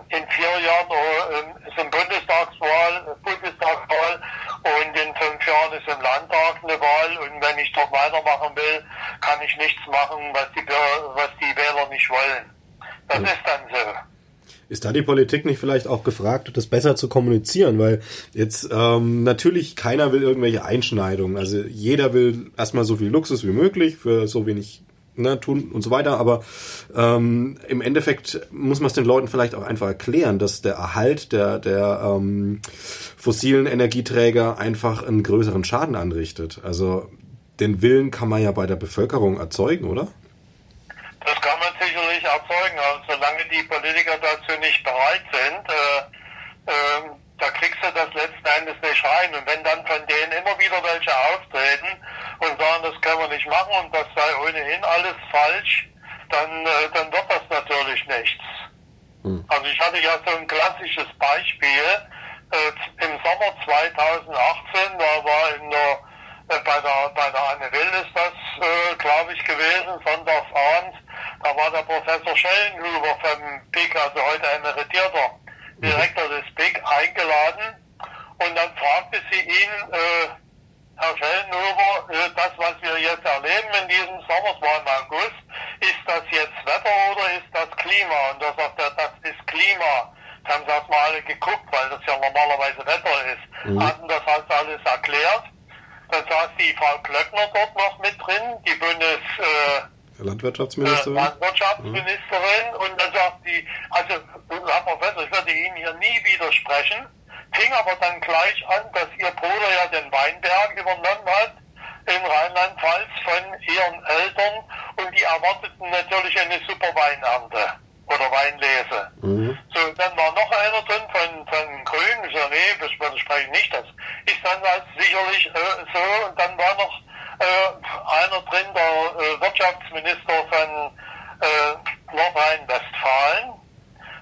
in vier Jahren äh, ist eine Bundestagswahl, Bundestagswahl und in fünf Jahren ist im Landtag eine Wahl und wenn ich dort weitermachen will, kann ich nichts machen, was die, was die Wähler nicht wollen. Das ja. ist dann so. Ist da die Politik nicht vielleicht auch gefragt, das besser zu kommunizieren? Weil jetzt ähm, natürlich keiner will irgendwelche Einschneidungen. Also jeder will erstmal so viel Luxus wie möglich für so wenig ne, tun und so weiter. Aber ähm, im Endeffekt muss man es den Leuten vielleicht auch einfach erklären, dass der Erhalt der, der ähm, fossilen Energieträger einfach einen größeren Schaden anrichtet. Also den Willen kann man ja bei der Bevölkerung erzeugen, oder? Das kann man sicherlich erzeugen, aber solange die Politiker dazu nicht bereit sind, äh, äh, da kriegst du das letzten Endes nicht rein. Und wenn dann von denen immer wieder welche auftreten und sagen, das können wir nicht machen und das sei ohnehin alles falsch, dann, äh, dann wird das natürlich nichts. Hm. Also ich hatte ja so ein klassisches Beispiel. Äh, Im Sommer 2018, da war in der, äh, bei der, bei der Anne Will ist das, äh, glaube ich, gewesen, sonntagsabends, da war der Professor Schellenhuber vom PIK, also heute emeritierter Direktor des BIC eingeladen und dann fragte sie ihn, äh, Herr Schellenhuber, äh, das, was wir jetzt erleben in diesem Sommer, es war im August, ist das jetzt Wetter oder ist das Klima? Und da sagt er, das ist Klima. Da haben sie erstmal alle geguckt, weil das ja normalerweise Wetter ist. Mhm. Hatten das halt alles erklärt. Dann saß die Frau Klöckner dort noch mit drin, die Bundes... Äh, Landwirtschaftsministerin. Äh, Landwirtschaftsministerin mhm. und dann sagt die, also Herr Professor, ich werde Ihnen hier nie widersprechen, fing aber dann gleich an, dass Ihr Bruder ja den Weinberg übernommen hat in Rheinland-Pfalz von Ihren Eltern und die erwarteten natürlich eine super Weinernte oder Weinlese. Mhm. So, dann war noch einer drin von, von Grün, ich sage, nee, das widerspreche ich nicht, das ist dann halt sicherlich äh, so und dann war noch äh, einer drin, der äh, Wirtschaftsminister von äh, Nordrhein-Westfalen.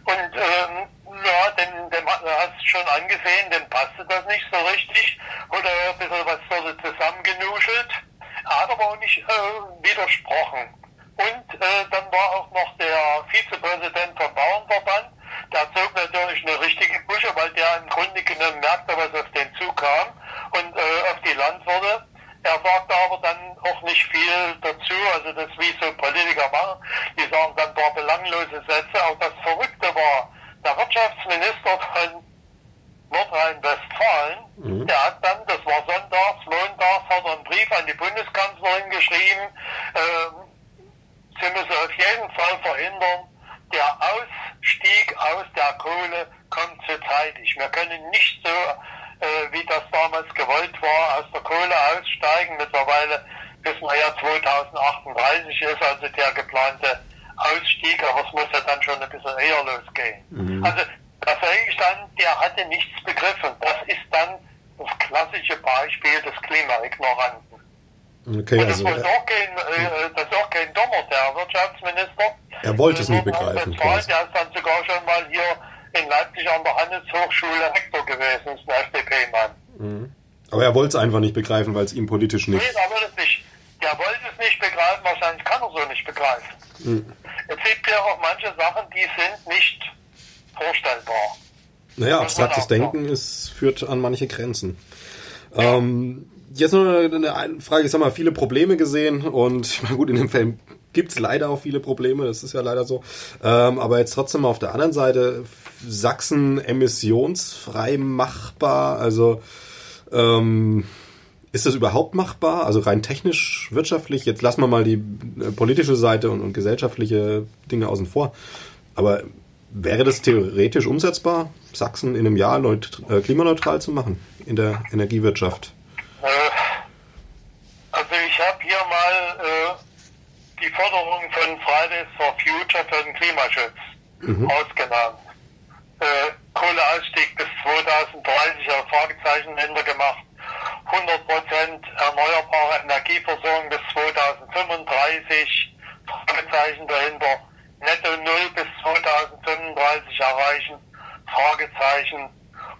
Und ähm, ja, dem, dem hast schon angesehen, dem passte das nicht so richtig. Oder ein bisschen was wurde zusammengenuschelt. Hat aber auch nicht äh, widersprochen. Und äh, dann war auch noch der Vizepräsident vom Bauernverband. Der zog natürlich eine richtige Kusche, weil der im Grunde genommen merkte, was auf den zukam und äh, auf die Landwirte. Er sagte aber dann auch nicht viel dazu, also das wie so Politiker machen, die sagen dann ein paar belanglose Sätze. Auch das Verrückte war, der Wirtschaftsminister von Nordrhein-Westfalen, mhm. der hat dann, das war sonntags, montags, hat er einen Brief an die Bundeskanzlerin geschrieben, äh, sie müsse auf jeden Fall verhindern, der Ausstieg aus der Kohle kommt zu zeitig. Wir können nicht so äh, wie das damals gewollt war, aus der Kohle aussteigen. Mittlerweile wissen wir ja 2038 ist also der geplante Ausstieg, aber es muss ja dann schon ein bisschen eher losgehen. Mhm. Also ich dann, der hatte nichts begriffen. Das ist dann das klassische Beispiel des Klimaignoranten. Okay, Und das, also, ist auch kein, äh, das ist auch kein Dummer, der Wirtschaftsminister. Er wollte es nicht begreifen. Der ist dann sogar schon mal hier in Leipzig an der Handelshochschule Rektor gewesen, ist ein FDP-Mann. Mhm. Aber er wollte es einfach nicht begreifen, weil es ihm politisch nicht... Nee, er wollte es nicht. Der wollte es nicht begreifen, wahrscheinlich kann er so nicht begreifen. Mhm. Es gibt ja auch manche Sachen, die sind nicht vorstellbar. Naja, abstraktes Denken ist, führt an manche Grenzen. Ja. Ähm, jetzt nur eine Frage, ich sag mal, viele Probleme gesehen und (laughs) gut, in dem Film gibt's leider auch viele Probleme, das ist ja leider so. Ähm, aber jetzt trotzdem mal auf der anderen Seite, Sachsen emissionsfrei machbar, also ähm, ist das überhaupt machbar? Also rein technisch, wirtschaftlich, jetzt lassen wir mal die äh, politische Seite und, und gesellschaftliche Dinge außen vor. Aber wäre das theoretisch umsetzbar, Sachsen in einem Jahr äh, klimaneutral zu machen in der Energiewirtschaft? Äh, also ich habe hier mal äh, die Forderung von Fridays for Future für den Klimaschutz mhm. ausgenommen. Äh, Kohleausstieg bis 2030 als Fragezeichen hinter gemacht. 100 Prozent erneuerbare Energieversorgung bis 2035, Fragezeichen dahinter. Netto Null bis 2035 erreichen, Fragezeichen.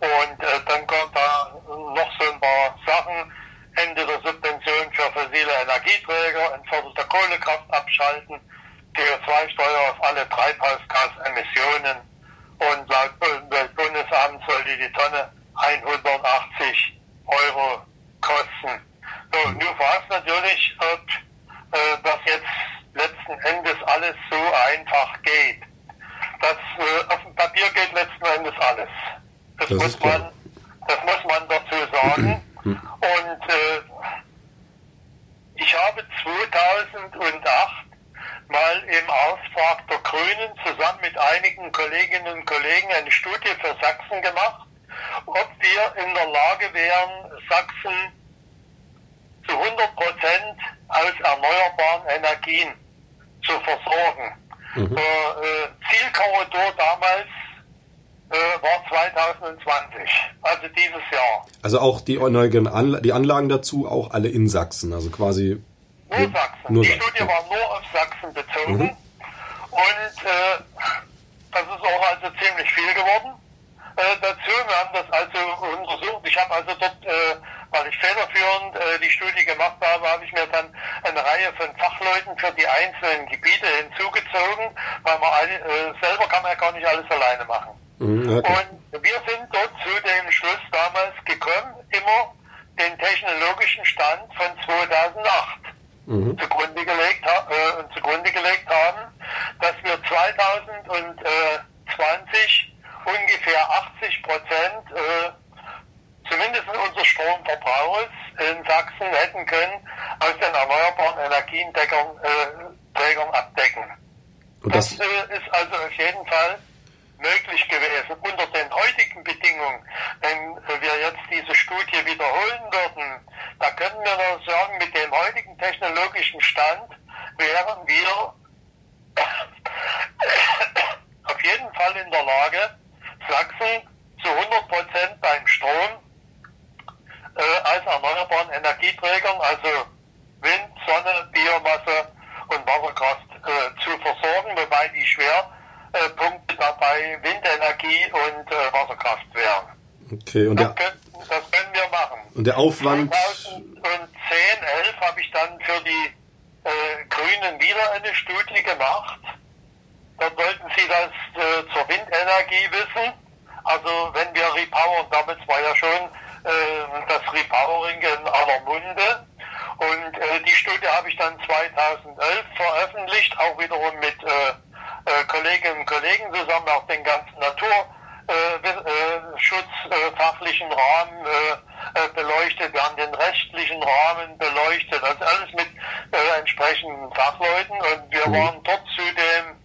Und äh, dann kommt da noch so ein paar Sachen. Ende der Subvention für fossile Energieträger, entförderter Kohlekraft abschalten, CO2-Steuer auf alle Treibhausgasemissionen und laut Umweltbundesamt sollte die Tonne 180 Euro kosten. So, nun war es natürlich, ob äh, das jetzt letzten Endes alles so einfach geht. Das äh, auf dem Papier geht letzten Endes alles. Das, das muss man, das muss man dazu sagen. (clears throat) Und äh, ich habe 2008 mal im Auftrag der Grünen zusammen mit einigen Kolleginnen und Kollegen eine Studie für Sachsen gemacht, ob wir in der Lage wären, Sachsen zu 100 Prozent aus erneuerbaren Energien zu versorgen. Mhm. Der äh, Zielkorridor damals äh, war 2020, also dieses Jahr. Also auch die, Anla die Anlagen dazu, auch alle in Sachsen, also quasi. Nur Sachsen. Nur die Sachsen. Studie war nur auf Sachsen bezogen. Mhm. Und äh, das ist auch also ziemlich viel geworden. Äh, dazu, wir haben das also untersucht. Ich habe also dort, äh, weil ich federführend äh, die Studie gemacht habe, habe ich mir dann eine Reihe von Fachleuten für die einzelnen Gebiete hinzugezogen, weil man alle, äh, selber kann man ja gar nicht alles alleine machen. Mhm, okay. Und wir sind dort zu dem Schluss damals gekommen, immer den technologischen Stand von 2008 mhm. zugrunde, gelegt, äh, zugrunde gelegt haben, dass wir 2020 ungefähr 80 Prozent äh, zumindest unseres Stromverbrauchs in Sachsen hätten können aus den erneuerbaren Energienträgern äh, abdecken. das, das äh, ist also auf jeden Fall möglich gewesen unter den heutigen Bedingungen, wenn wir jetzt diese Studie wiederholen würden, da können wir nur sagen, mit dem heutigen technologischen Stand wären wir auf jeden Fall in der Lage, Sachsen zu 100 Prozent beim Strom äh, als erneuerbaren Energieträgern, also Wind, Sonne, Biomasse und Wasserkraft äh, zu versorgen, wobei die Schwer äh, Punkte dabei Windenergie und äh, Wasserkraft wären. Okay, und das, der, können, das können wir machen. Und der Aufwand. 2010, 11 habe ich dann für die äh, Grünen wieder eine Studie gemacht. Dort wollten sie das äh, zur Windenergie wissen. Also wenn wir repowern, damals war ja schon äh, das Repowering in aller Munde. Und äh, die Studie habe ich dann 2011 veröffentlicht, auch wiederum mit äh, äh, Kolleginnen und Kollegen zusammen auch den ganzen naturschutzfachlichen äh, äh, Rahmen beleuchtet, wir haben den rechtlichen Rahmen beleuchtet, also alles mit entsprechenden Fachleuten und wir mhm. waren dort zu dem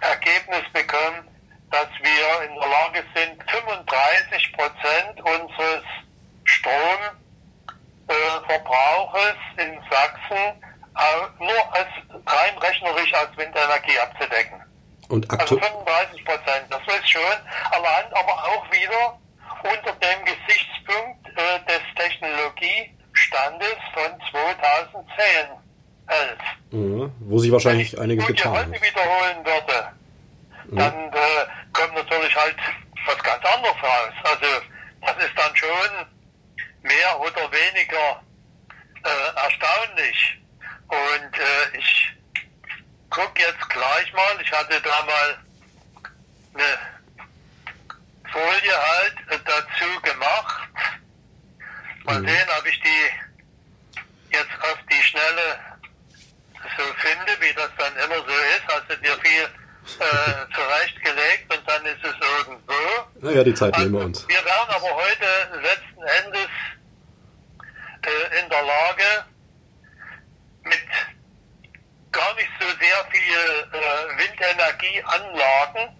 Ergebnis bekommen, dass wir in der Lage sind, 35 Prozent unseres Stromverbrauches in Sachsen nur als rein rechnerisch als Windenergie abzudecken. Und also 35 Prozent, das ist schon allein, aber auch wieder unter dem Gesichtspunkt äh, des Technologiestandes von 2010, 11. Mhm, wo sich wahrscheinlich einiges getan hat. Wenn ich wiederholen würde, mhm. dann äh, kommt natürlich halt was ganz anderes raus. Also das ist dann schon mehr oder weniger äh, erstaunlich. Und äh, ich gucke jetzt gleich mal, ich hatte da mal eine Folie halt dazu gemacht. Mal mhm. sehen, ob ich die jetzt auf die Schnelle so finde, wie das dann immer so ist. Hast du dir viel äh, (laughs) zurechtgelegt und dann ist es irgendwo. Naja, die Zeit nehmen wir uns. Wir werden aber heute letzten Endes äh, in der Lage, mit gar nicht so sehr viel äh, Windenergieanlagen,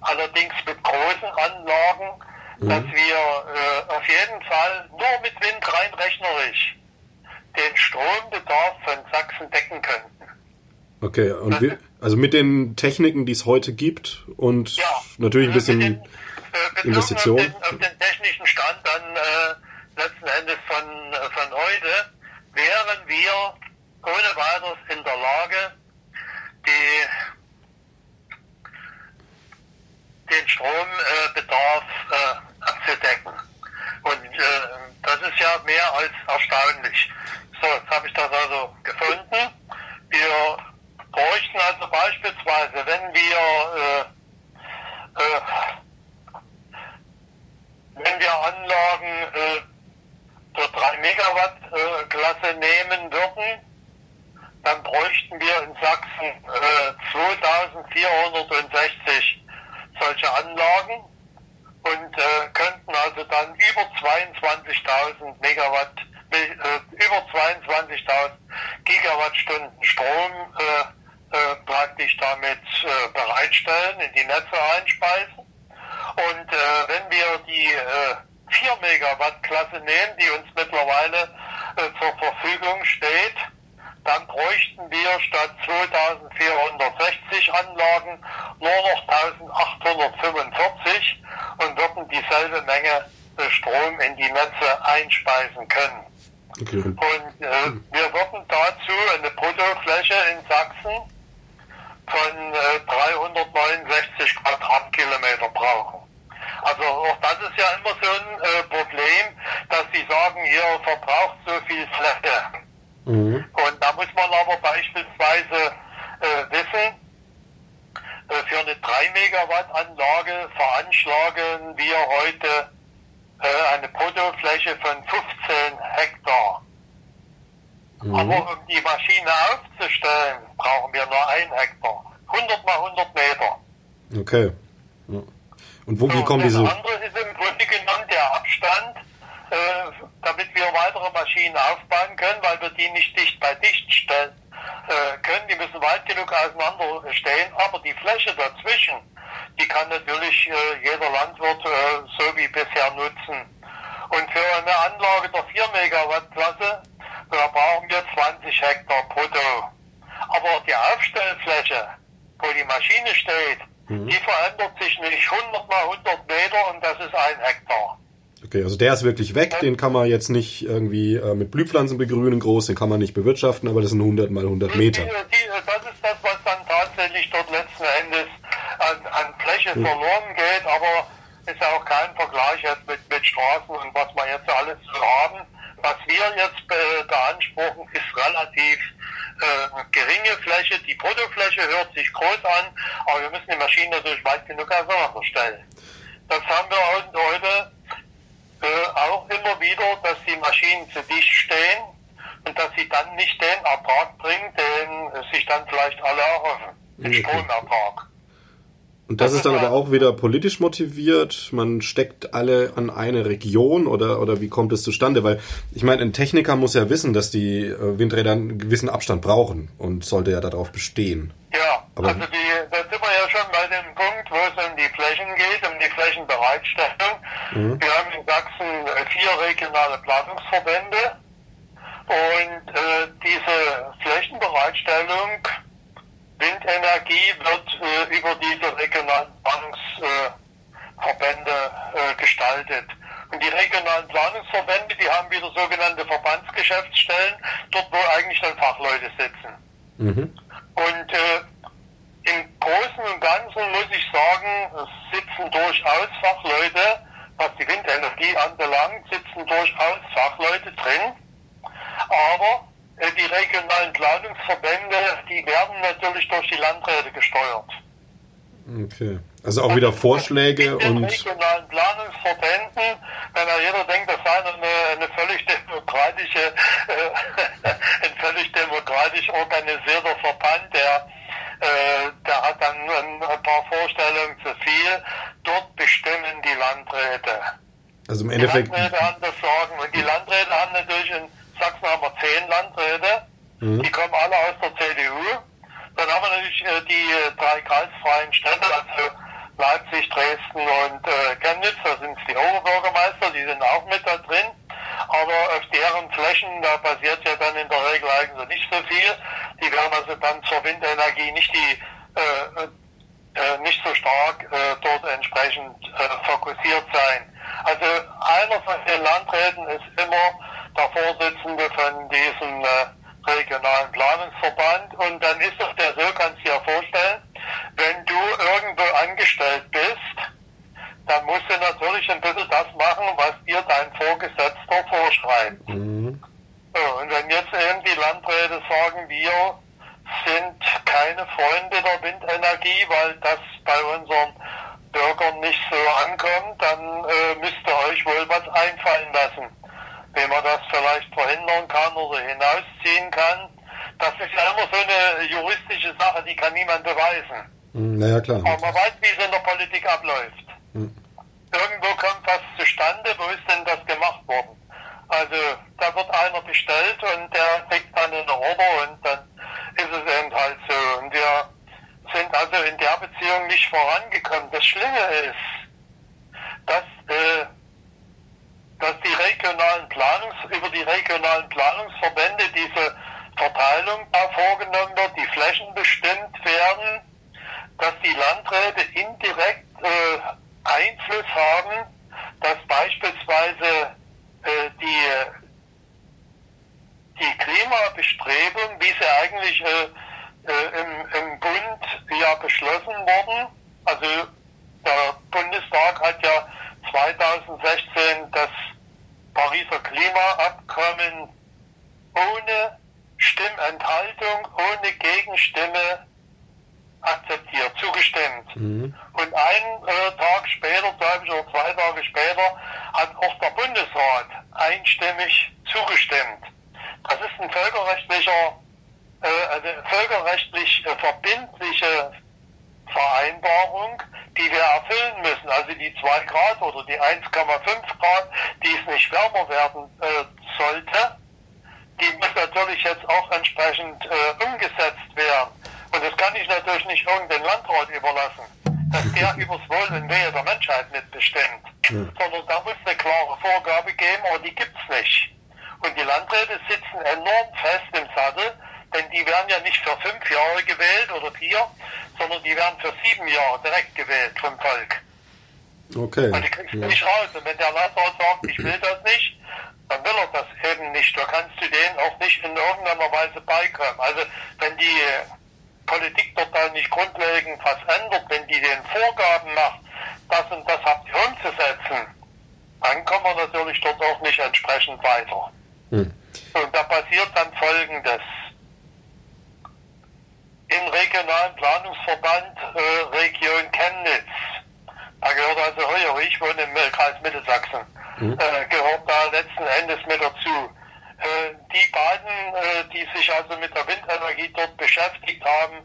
allerdings mit großen Anlagen, mhm. dass wir äh, auf jeden Fall nur mit Wind rein rechnerisch den Strombedarf von Sachsen decken könnten. Okay, und wir, also mit den Techniken, die es heute gibt und ja, natürlich ein bisschen den, äh, Investition. Auf den, auf den, technischen Stand dann äh, letzten Endes von, äh, von heute wären wir ohne weiteres in der Lage, die, den Strombedarf äh, abzudecken. Und äh, das ist ja mehr als erstaunlich. So, jetzt habe ich das also gefunden. Wir bräuchten also beispielsweise, wenn wir äh, äh, wenn wir Anlagen äh, der 3 Megawatt äh, Klasse nehmen würden, dann bräuchten wir in Sachsen äh, 2460 solche Anlagen und äh, könnten also dann über 22.000 Megawatt, äh, über 22.000 Gigawattstunden Strom äh, äh, praktisch damit äh, bereitstellen, in die Netze einspeisen. Und äh, wenn wir die äh, 4 Megawatt Klasse nehmen, die uns mittlerweile äh, zur Verfügung steht, dann bräuchten wir statt 2460 Anlagen nur noch 1845 und würden dieselbe Menge Strom in die Netze einspeisen können. Okay. Und äh, wir würden dazu eine Bruttofläche in Sachsen von äh, 369 Quadratkilometer brauchen. Also auch das ist ja immer so ein äh, Problem, dass sie sagen, ihr verbraucht so viel Fläche. Mhm. Und da muss man aber beispielsweise äh, wissen, äh, für eine 3 Megawatt Anlage veranschlagen wir heute äh, eine Bruttofläche von 15 Hektar. Mhm. Aber um die Maschine aufzustellen, brauchen wir nur ein Hektar. 100 mal 100 Meter. Okay. Und wo, so, wie kommen diese... Das andere ist im Grunde genommen der Abstand, äh, damit wir weitere Maschinen aufbauen können, weil wir die nicht dicht bei dicht stellen äh, können. Die müssen weit genug auseinander stehen, aber die Fläche dazwischen, die kann natürlich äh, jeder Landwirt äh, so wie bisher nutzen. Und für eine Anlage der 4 Megawatt Klasse da brauchen wir 20 Hektar brutto. Aber die Aufstellfläche, wo die Maschine steht, mhm. die verändert sich nicht 100 mal 100 Meter und das ist ein Hektar. Okay, also der ist wirklich weg, den kann man jetzt nicht irgendwie äh, mit Blühpflanzen begrünen, groß, den kann man nicht bewirtschaften, aber das sind 100 mal 100 Meter. Das ist das, was dann tatsächlich dort letzten Endes an, an Fläche mhm. verloren geht, aber ist ja auch kein Vergleich jetzt mit, mit Straßen und was wir jetzt alles so haben. Was wir jetzt äh, beanspruchen, ist relativ äh, geringe Fläche. Die Bruttofläche hört sich groß an, aber wir müssen die Maschinen natürlich weit genug auseinanderstellen. Das haben wir heute äh, auch immer wieder, dass die Maschinen zu dicht stehen und dass sie dann nicht den Ertrag bringen, den sich dann vielleicht alle erhoffen, den okay. Stromertrag. Und das ist dann aber auch wieder politisch motiviert. Man steckt alle an eine Region oder, oder wie kommt es zustande? Weil ich meine, ein Techniker muss ja wissen, dass die äh, Windräder einen gewissen Abstand brauchen und sollte ja darauf bestehen. Ja, aber also die, da sind wir ja schon bei dem Punkt, wo es um die Flächen geht, um die Flächenbereitstellung. Mhm. Wir haben in Sachsen äh, vier regionale Planungsverbände und äh, diese Flächenbereitstellung Windenergie wird äh, über diese regionalen Planungsverbände äh, gestaltet. Und die regionalen Planungsverbände, die haben wieder sogenannte Verbandsgeschäftsstellen, dort wo eigentlich dann Fachleute sitzen. Mhm. Und äh, im Großen und Ganzen muss ich sagen, es sitzen durchaus Fachleute, was die Windenergie anbelangt, sitzen durchaus Fachleute drin. Aber äh, die regionalen Planungsverbände, die werden natürlich durch die Landräte gesteuert. Okay. Also auch wieder Vorschläge in den und. regionalen Planungsverbänden, wenn ja jeder denkt, das sei eine, eine völlig demokratische, äh, (laughs) ein völlig demokratisch organisierter Verband, der, äh, der hat dann ein, paar Vorstellungen zu viel. Dort bestimmen die Landräte. Also im Die Endeffekt. Landräte haben das Sagen. Und die Landräte haben natürlich in Sachsen haben wir zehn Landräte. Die kommen alle aus der CDU. Dann haben wir natürlich äh, die äh, drei kreisfreien Städte, also Leipzig, Dresden und äh, Chemnitz. Da sind es die Oberbürgermeister, die sind auch mit da drin. Aber auf deren Flächen, da passiert ja dann in der Regel eigentlich nicht so viel. Die werden also dann zur Windenergie nicht die äh, äh, nicht so stark äh, dort entsprechend äh, fokussiert sein. Also einer von den Landräten ist immer der Vorsitzende von diesem äh, regionalen Planungsverband und dann ist es ja so, kannst du dir vorstellen, wenn du irgendwo angestellt bist, dann musst du natürlich ein bisschen das machen, was dir dein Vorgesetzter vorschreibt. Mhm. So, und wenn jetzt eben die Landräte sagen, wir sind keine Freunde der Windenergie, weil das bei unseren Bürgern nicht so ankommt, dann äh, müsst ihr euch wohl was einfallen lassen. Wie man das vielleicht verhindern kann oder hinausziehen kann. Das ist ja immer so eine juristische Sache, die kann niemand beweisen. Mhm, Naja, klar. Aber man weiß, wie es in der Politik abläuft. Irgendwo kommt was zustande, wo ist denn das gemacht worden? Also da wird bestellt und der kriegt dann eine Order und dann ist es eben halt so. Und wir sind also in der Beziehung nicht vorangekommen. Das Schlimme ist, dass, äh, dass die regionalen Planungs, über die regionalen Planungsverbände diese Verteilung da vorgenommen wird, die Flächen bestimmt werden, dass die Landräte indirekt äh, Einfluss haben, dass beispielsweise äh, die, die Klimabestrebungen, wie sie eigentlich äh, äh, im, im Bund ja beschlossen wurden, also der Bundestag hat ja 2016 das Pariser Klimaabkommen ohne Stimmenthaltung, ohne Gegenstimme akzeptiert, zugestimmt. Mhm. Und einen äh, Tag später, glaube ich, oder zwei Tage später, hat auch der Bundesrat einstimmig zugestimmt. Das ist ein völkerrechtlicher, äh, eine völkerrechtlich äh, verbindliche Vereinbarung, die wir erfüllen müssen. Also die 2 Grad oder die 1,5 Grad, die es nicht wärmer werden äh, sollte, die muss natürlich jetzt auch entsprechend äh, umgesetzt werden. Und das kann ich natürlich nicht irgendein Landrat überlassen, dass der (laughs) übers Wohl und Wehe der Menschheit mitbestimmt. Sondern da muss eine klare Vorgabe geben, aber die gibt's nicht. Und die Landräte sitzen enorm fest im Sattel, denn die werden ja nicht für fünf Jahre gewählt oder vier, sondern die werden für sieben Jahre direkt gewählt vom Volk. Okay. Und die kriegst du Ja. nicht raus. Und wenn der Landrat sagt, ich will das nicht, dann will er das eben nicht. Da kannst du denen auch nicht in irgendeiner Weise beikommen. Also wenn die Politik dort dann nicht grundlegend was ändert, wenn die den Vorgaben macht, das und das habt ihr umzusetzen, dann kommen wir natürlich dort auch nicht entsprechend weiter. Hm. Und da passiert dann Folgendes. Im regionalen Planungsverband äh, Region Chemnitz, da gehört also Heuer, ich wohne im Kreis Mittelsachsen, äh, gehört da letzten Endes mit dazu. Äh, die beiden, äh, die sich also mit der Windenergie dort beschäftigt haben,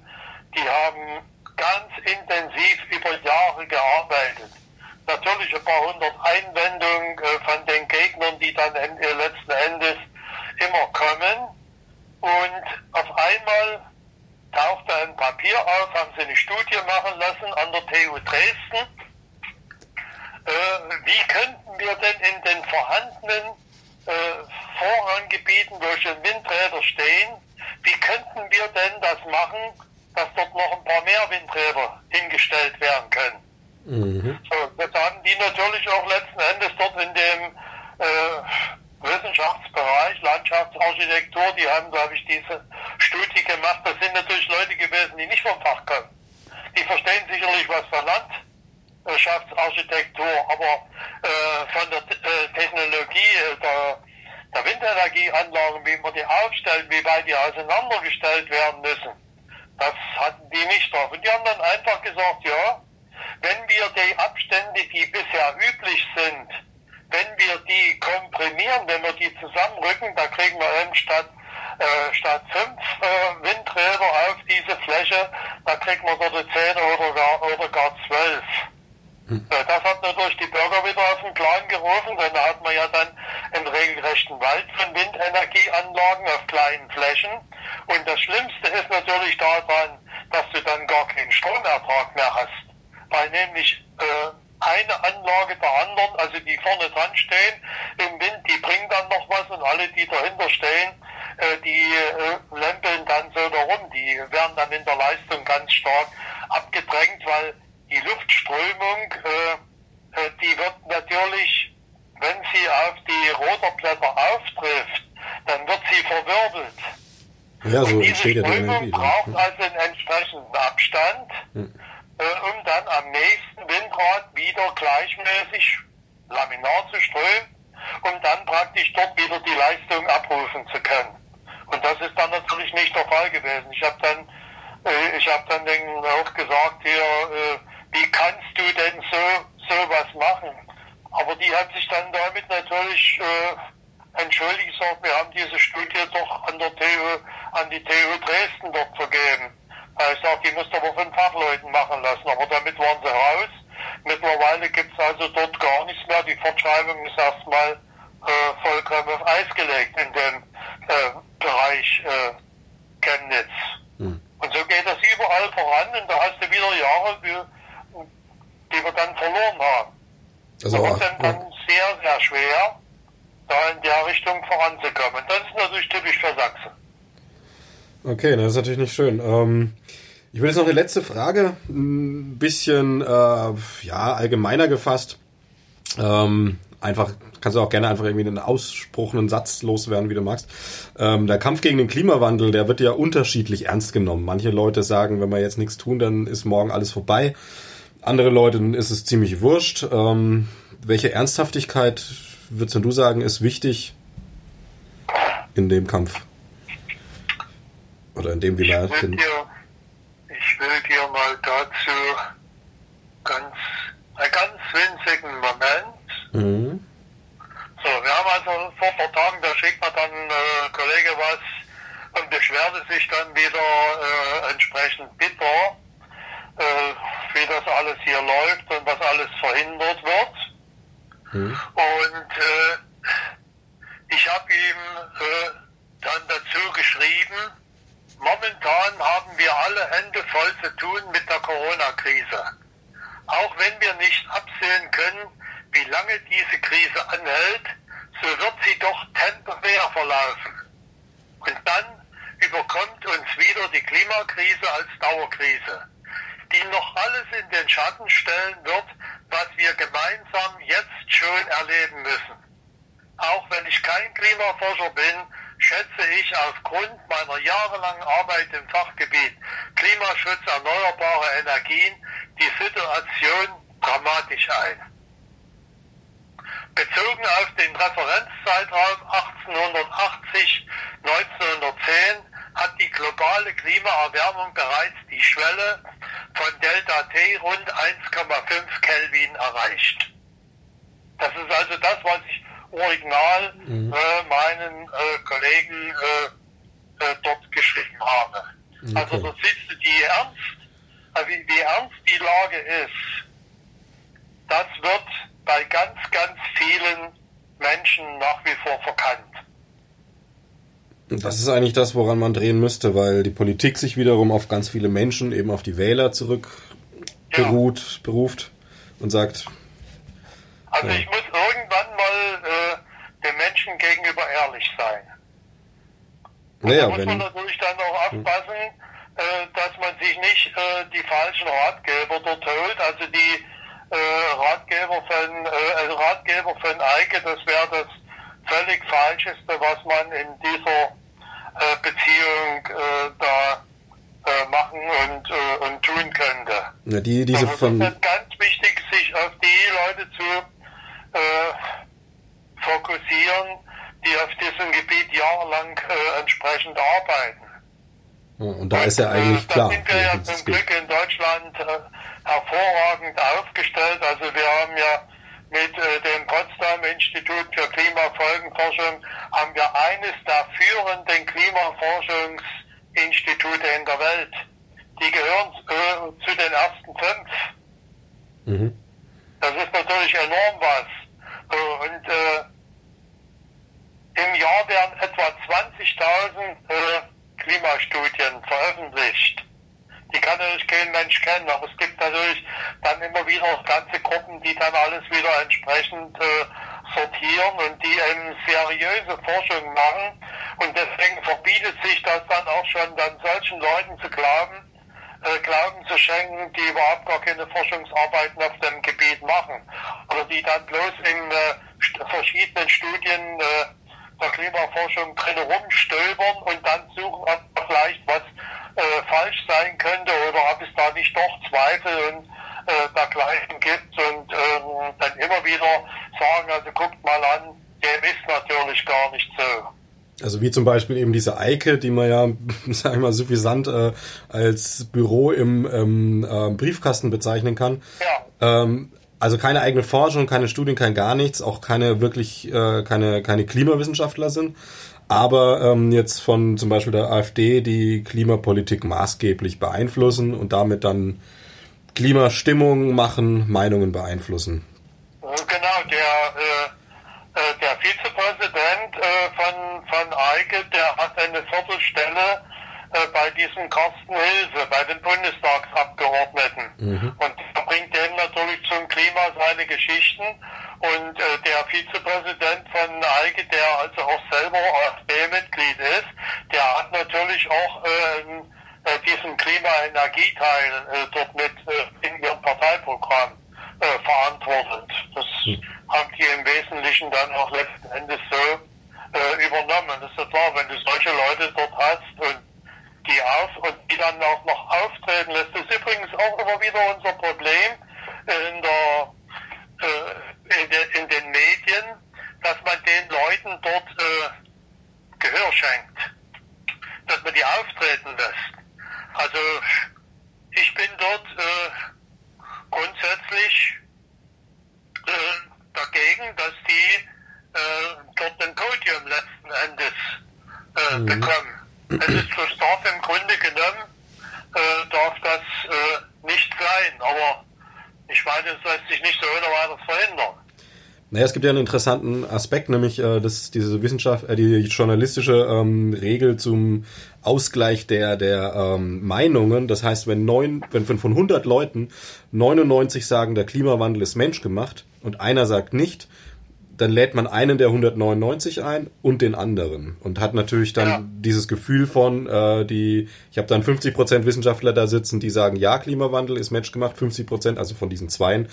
die haben ganz intensiv über Jahre gearbeitet. Natürlich ein paar hundert Einwendungen äh, von den Gegnern, die dann äh, letzten Endes immer kommen. Und auf einmal tauchte ein Papier auf, haben sie eine Studie machen lassen an der TU Dresden. Äh, wie könnten wir denn in den vorhandenen äh, Vorranggebieten, wo schon Windräder stehen, wie könnten wir denn das machen, dass dort noch ein paar mehr Windräder hingestellt werden können? Mhm. So, das haben die natürlich auch letzten Endes dort in dem äh, Wissenschaftsbereich, Landschaftsarchitektur, die haben, glaube ich, diese Studie gemacht. Das sind natürlich Leute gewesen, die nicht vom Fach kommen. Die verstehen sicherlich was von Landschaftsarchitektur, aber äh, von der äh, Technologie äh, der, der Windenergieanlagen, wie man die aufstellt, wie weit die auseinandergestellt werden müssen, Das hatten die nicht drauf. Und die haben dann einfach gesagt, ja, wenn wir die Abstände, die bisher üblich sind, wenn wir die komprimieren, wenn wir die zusammenrücken, da kriegen wir eben statt, äh, statt fünf äh, Windräder auf diese Fläche, da kriegen wir dort zehn oder gar, oder gar zwölf. Hm. Das hat natürlich die Bürger wieder auf den Plan gerufen, denn da hat man ja dann einen regelrechten Wald von Windenergieanlagen auf kleinen Flächen. Und das Schlimmste ist natürlich daran, dass du dann gar keinen Stromertrag mehr hast. Weil nämlich äh, eine Anlage der anderen, also die vorne dran stehen im Wind, die bringen dann noch was und alle, die dahinter stehen, äh, die äh, lempeln dann so darum. Die werden dann in der Leistung ganz stark abgedrängt, weil die Luftströmung, äh, äh die wird natürlich, wenn sie auf die Rotorblätter auftrifft, dann wird sie verwirbelt. Ja, so und diese Strömung braucht also einen entsprechenden Abstand. Hm äh, um dann am nächsten Windrad wieder gleichmäßig Laminar zu strömen, um dann praktisch dort wieder die Leistung abrufen zu können. Und das ist dann natürlich nicht der Fall gewesen. Ich habe dann, äh, ich habe dann denen auch gesagt, hier, äh, wie kannst du denn so so was machen? Aber die hat sich dann damit natürlich äh, entschuldigt, gesagt, wir haben diese Studie doch an der TU, an die TU Dresden dort vergeben. Ich sage, die müsst aber von Fachleuten machen lassen. Aber damit waren sie raus. Mittlerweile gibt es also dort gar nichts mehr. Die Fortschreibung ist erstmal äh, vollkommen auf Eis gelegt in dem äh, Bereich äh, Chemnitz. Hm. Und so geht das überall voran und da hast du wieder Jahre, die, wir dann verloren haben. Also da wird dann, dann sehr, sehr schwer, da in der Richtung voranzukommen. Und das ist natürlich typisch für Sachsen. Okay, das ist natürlich nicht schön. Ähm, ich will jetzt noch eine letzte Frage, ein bisschen äh, ja allgemeiner gefasst. Ähm, einfach kannst du auch gerne einfach irgendwie einen Ausspruch, einen Satz loswerden, wie du magst. Ähm, der Kampf gegen den Klimawandel, der wird ja unterschiedlich ernst genommen. Manche Leute sagen, wenn wir jetzt nichts tun, dann ist morgen alles vorbei. Andere Leute ist es ziemlich wurscht. Ähm, welche Ernsthaftigkeit würdest du sagen, ist wichtig in dem Kampf? Oder in dem wir da sind? Ich will dir mal dazu ganz, einen ganz winzigen Moment. Mhm. So, wir haben also vor ein paar Tagen, da schickt mir dann äh, Kollege was und beschwerte sich dann wieder äh, entsprechend bitter, äh, wie das alles hier läuft und was alles verhindert wird. Mhm. Und äh, ich habe ihm äh, dann dazu geschrieben, Momentan haben wir alle Hände voll zu tun mit der Corona-Krise. Auch wenn wir nicht absehen können, wie lange diese Krise anhält, so wird sie doch temporär verlaufen. Und dann überkommt uns wieder die Klimakrise als Dauerkrise, die noch alles in den Schatten stellen wird, was wir gemeinsam jetzt schon erleben müssen. Auch wenn ich kein Klimaforscher bin, schätze ich aufgrund meiner jahrelangen Arbeit im Fachgebiet Klimaschutz, erneuerbare Energien die Situation dramatisch ein. Bezogen auf den Referenzzeitraum 1880-1910 hat die globale Klimaerwärmung bereits die Schwelle von Delta T rund 1,5 Kelvin erreicht. Das ist also das, was ich Original mhm. äh, meinen äh, Kollegen äh, äh, dort geschrieben habe. Okay. Also da siehst du, die ernst, also wie, wie ernst die Lage ist, das wird bei ganz, ganz vielen Menschen nach wie vor verkannt. Das ist eigentlich das, woran man drehen müsste, weil die Politik sich wiederum auf ganz viele Menschen, eben auf die Wähler zurück beruht, beruft und sagt. Also ich muss irgendwann mal äh, den Menschen gegenüber ehrlich sein. Naja, da muss man natürlich dann auch aufpassen, äh, dass man sich nicht äh, die falschen Ratgeber dort holt. Also die äh, Ratgeber von äh, also Ratgeber von Eike, das wäre das völlig falscheste, was man in dieser äh, Beziehung äh, da äh, machen und, äh, und tun könnte. Ja, die, diese also. Es ist ganz wichtig, sich auf die Leute zu äh, fokussieren, die auf diesem Gebiet jahrelang äh, entsprechend arbeiten. Und da und, ist ja eigentlich klar. Da sind wir ja zum Glück in Deutschland hervorragend aufgestellt. Also wir haben ja mit äh, dem Potsdam Institut für Klimafolgenforschung haben wir eines der führenden Klimaforschungsinstitute in der Welt. Die gehören äh, zu den ersten fünf. Mhm. Das ist natürlich enorm was. Und äh, im Jahr werden etwa 20.000 äh, Klimastudien veröffentlicht. Die kann natürlich kein Mensch kennen, aber es gibt natürlich dann immer wieder ganze Gruppen, die dann alles wieder entsprechend äh, sortieren und die eben seriöse Forschung machen. Und deswegen verbietet sich das dann auch schon dann solchen Leuten zu glauben, äh, Glauben zu schenken, die überhaupt gar keine Forschungsarbeiten auf dem Gebiet machen. Oder die dann bloß in äh, verschiedenen Studien äh, der Klimaforschung drin rumstöbern und dann suchen, ob vielleicht was äh, falsch sein könnte oder ob es da nicht doch Zweifel und äh, dergleichen gibt und ähm, dann immer wieder sagen, also guckt mal an, dem ist natürlich gar nicht so. Also wie zum Beispiel eben diese Eike, die man ja, (laughs) sagen wir mal, suffisant äh, als Büro im ähm, äh, Briefkasten bezeichnen kann. Ja. Ähm, also keine eigene Forschung, keine Studien, kein gar nichts, auch keine wirklich, äh, keine, keine Klimawissenschaftler sind, aber ähm, jetzt von zum Beispiel der AfD die Klimapolitik maßgeblich beeinflussen und damit dann Klimastimmung machen, Meinungen beeinflussen. Genau, der, äh, äh der Vizepräsident äh, von, von Eike, der hat eine Viertelstelle bei diesem Carsten Hilse, bei den Bundestagsabgeordneten. Mhm. Und der bringt dem natürlich zum Klima seine Geschichten. Und äh, der Vizepräsident von Eike, der also auch selber AfD-Mitglied ist, der hat natürlich auch äh, äh, diesen Klima-Energieteil äh, dort mit äh, in ihrem Parteiprogramm äh, verantwortet. Das mhm. haben die im Wesentlichen dann auch letzten Endes so äh, übernommen. Das ist ja klar, wenn du solche Leute dort hast und die auf und die dann auch noch auftreten lässt. Das ist übrigens auch immer wieder unser Problem in, der, äh, in, de, in den Medien, dass man den Leuten dort äh, Gehör schenkt, dass man die auftreten lässt. Also ich bin dort äh, grundsätzlich äh, dagegen, dass die äh, dort ein Podium letzten Endes äh, mhm. bekommen. Es ist für Staat im Grunde genommen, äh, darf das äh, nicht sein. Aber ich meine, es lässt sich nicht so ohne weiteres verhindern. Naja, es gibt ja einen interessanten Aspekt, nämlich äh, dass diese Wissenschaft, äh, die journalistische ähm, Regel zum Ausgleich der der ähm, Meinungen. Das heißt, wenn neun, wenn von 100 Leuten 99 sagen, der Klimawandel ist menschgemacht und einer sagt nicht, dann lädt man einen der 199 ein und den anderen und hat natürlich dann ja. dieses Gefühl von äh, die ich habe dann 50% Wissenschaftler da sitzen, die sagen ja Klimawandel ist menschgemacht, 50% also von diesen zweien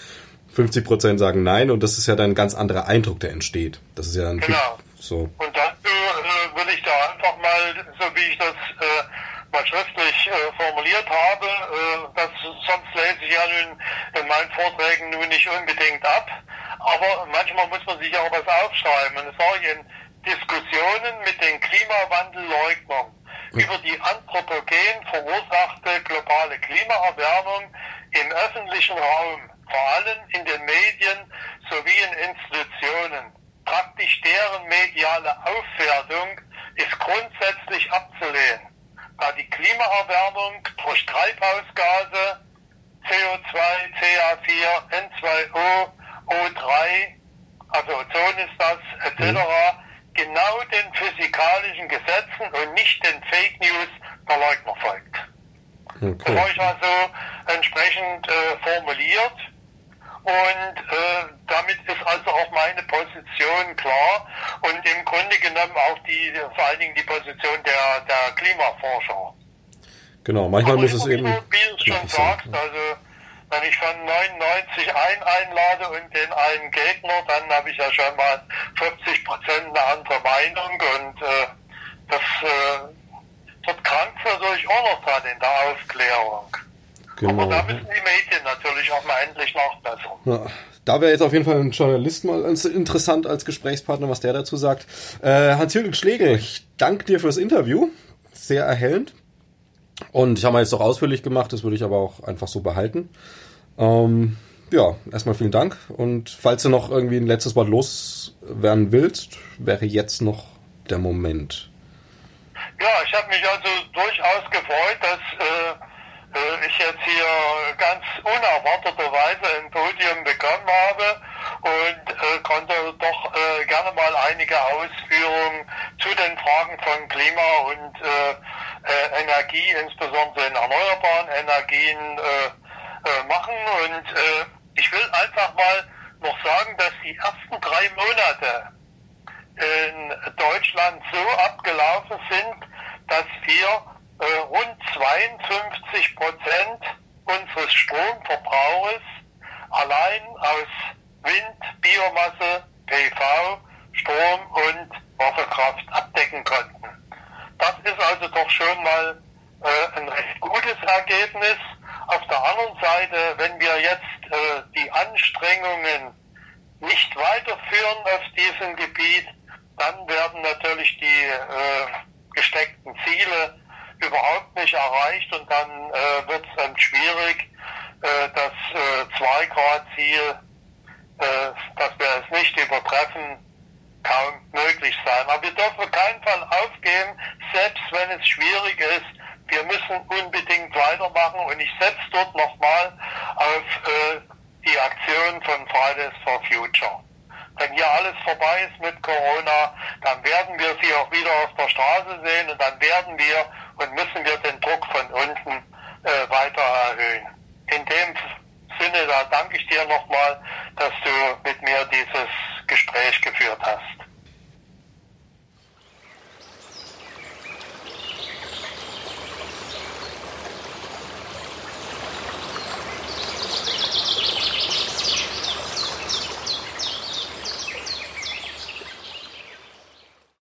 50% sagen nein und das ist ja dann ein ganz anderer Eindruck, der entsteht. Das ist ja ein genau. so. Und dazu äh, will ich da einfach mal, so wie ich das äh, mal schriftlich äh, formuliert habe, äh, das sonst lese ich ja nun in meinen Vorträgen nun nicht unbedingt ab aber manchmal muss man sich auch was aufschreiben. Und das war in Diskussionen mit den Klimawandelleugnern über die anthropogen verursachte globale Klimaerwärmung im öffentlichen Raum, vor allem in den Medien sowie in Institutionen. Praktisch deren mediale Aufwertung ist grundsätzlich abzulehnen, da die Klimaerwärmung durch Treibhausgase CO2, CA4, N2O O3, also Ozon ist das, etc., mhm. genau den physikalischen Gesetzen und nicht den Fake News der Leugner folgt. Okay. Das habe ich also entsprechend äh, formuliert und äh, damit ist also auch meine Position klar und im Grunde genommen auch die, vor allen Dingen die Position der, der Klimaforscher. Genau, manchmal Aber muss es eben. Wie du schon sagst, also wenn ich von 99 ein einlade und den einen Gegner, dann habe ich ja schon mal 50 Prozent eine andere Meinung und äh, das äh, dort krankt natürlich auch noch dran in der Aufklärung. Genau. Aber da müssen die Medien natürlich auch mal endlich nachbessern. Ja. Da wäre jetzt auf jeden Fall ein Journalist mal interessant als Gesprächspartner, was der dazu sagt. Äh, Hans-Jürgen Schlegel, ich danke dir fürs Interview. Sehr erhellend. Und ich habe jetzt auch ausführlich gemacht, das würde ich aber auch einfach so behalten. Ähm, ja, erstmal vielen Dank. Und falls du noch irgendwie ein letztes Wort loswerden willst, wäre jetzt noch der Moment. Ja, ich habe mich also durchaus gefreut, dass äh, ich jetzt hier ganz unerwarteterweise ein Podium bekommen habe und äh, konnte doch äh, gerne mal einige Ausführungen zu den Fragen von Klima und äh, äh, Energie, insbesondere in erneuerbaren Energien, äh, machen. Und ich will einfach mal noch sagen, dass die ersten drei Monate in Deutschland so abgelaufen sind, dass wir äh, rund 52 Prozent unseres Stromverbrauches allein aus Wind, Biomasse, PV, Strom und Wasserkraft abdecken konnten. Das ist also doch schon mal äh, ein recht gutes Ergebnis. Auf der anderen Seite, wenn wir jetzt äh, die Anstrengungen nicht weiterführen auf diesem Gebiet, dann werden natürlich die äh, gesteckten Ziele überhaupt nicht erreicht und dann äh, wird es dann schwierig, äh, das äh, 2-Grad-Ziel, äh, dass wir es nicht übertreffen, kaum möglich sein. Aber wir dürfen keinen Fall aufgeben, selbst wenn es schwierig ist. Wir müssen unbedingt weitermachen und ich setze dort nochmal auf äh, die Aktion von Fridays for Future. Wenn hier alles vorbei ist mit Corona, dann werden wir sie auch wieder auf der Straße sehen und dann werden wir und müssen wir den Druck von unten äh, weiter erhöhen. In dem Sinne, da danke ich dir nochmal, dass du mit mir dieses Gespräch geführt hast.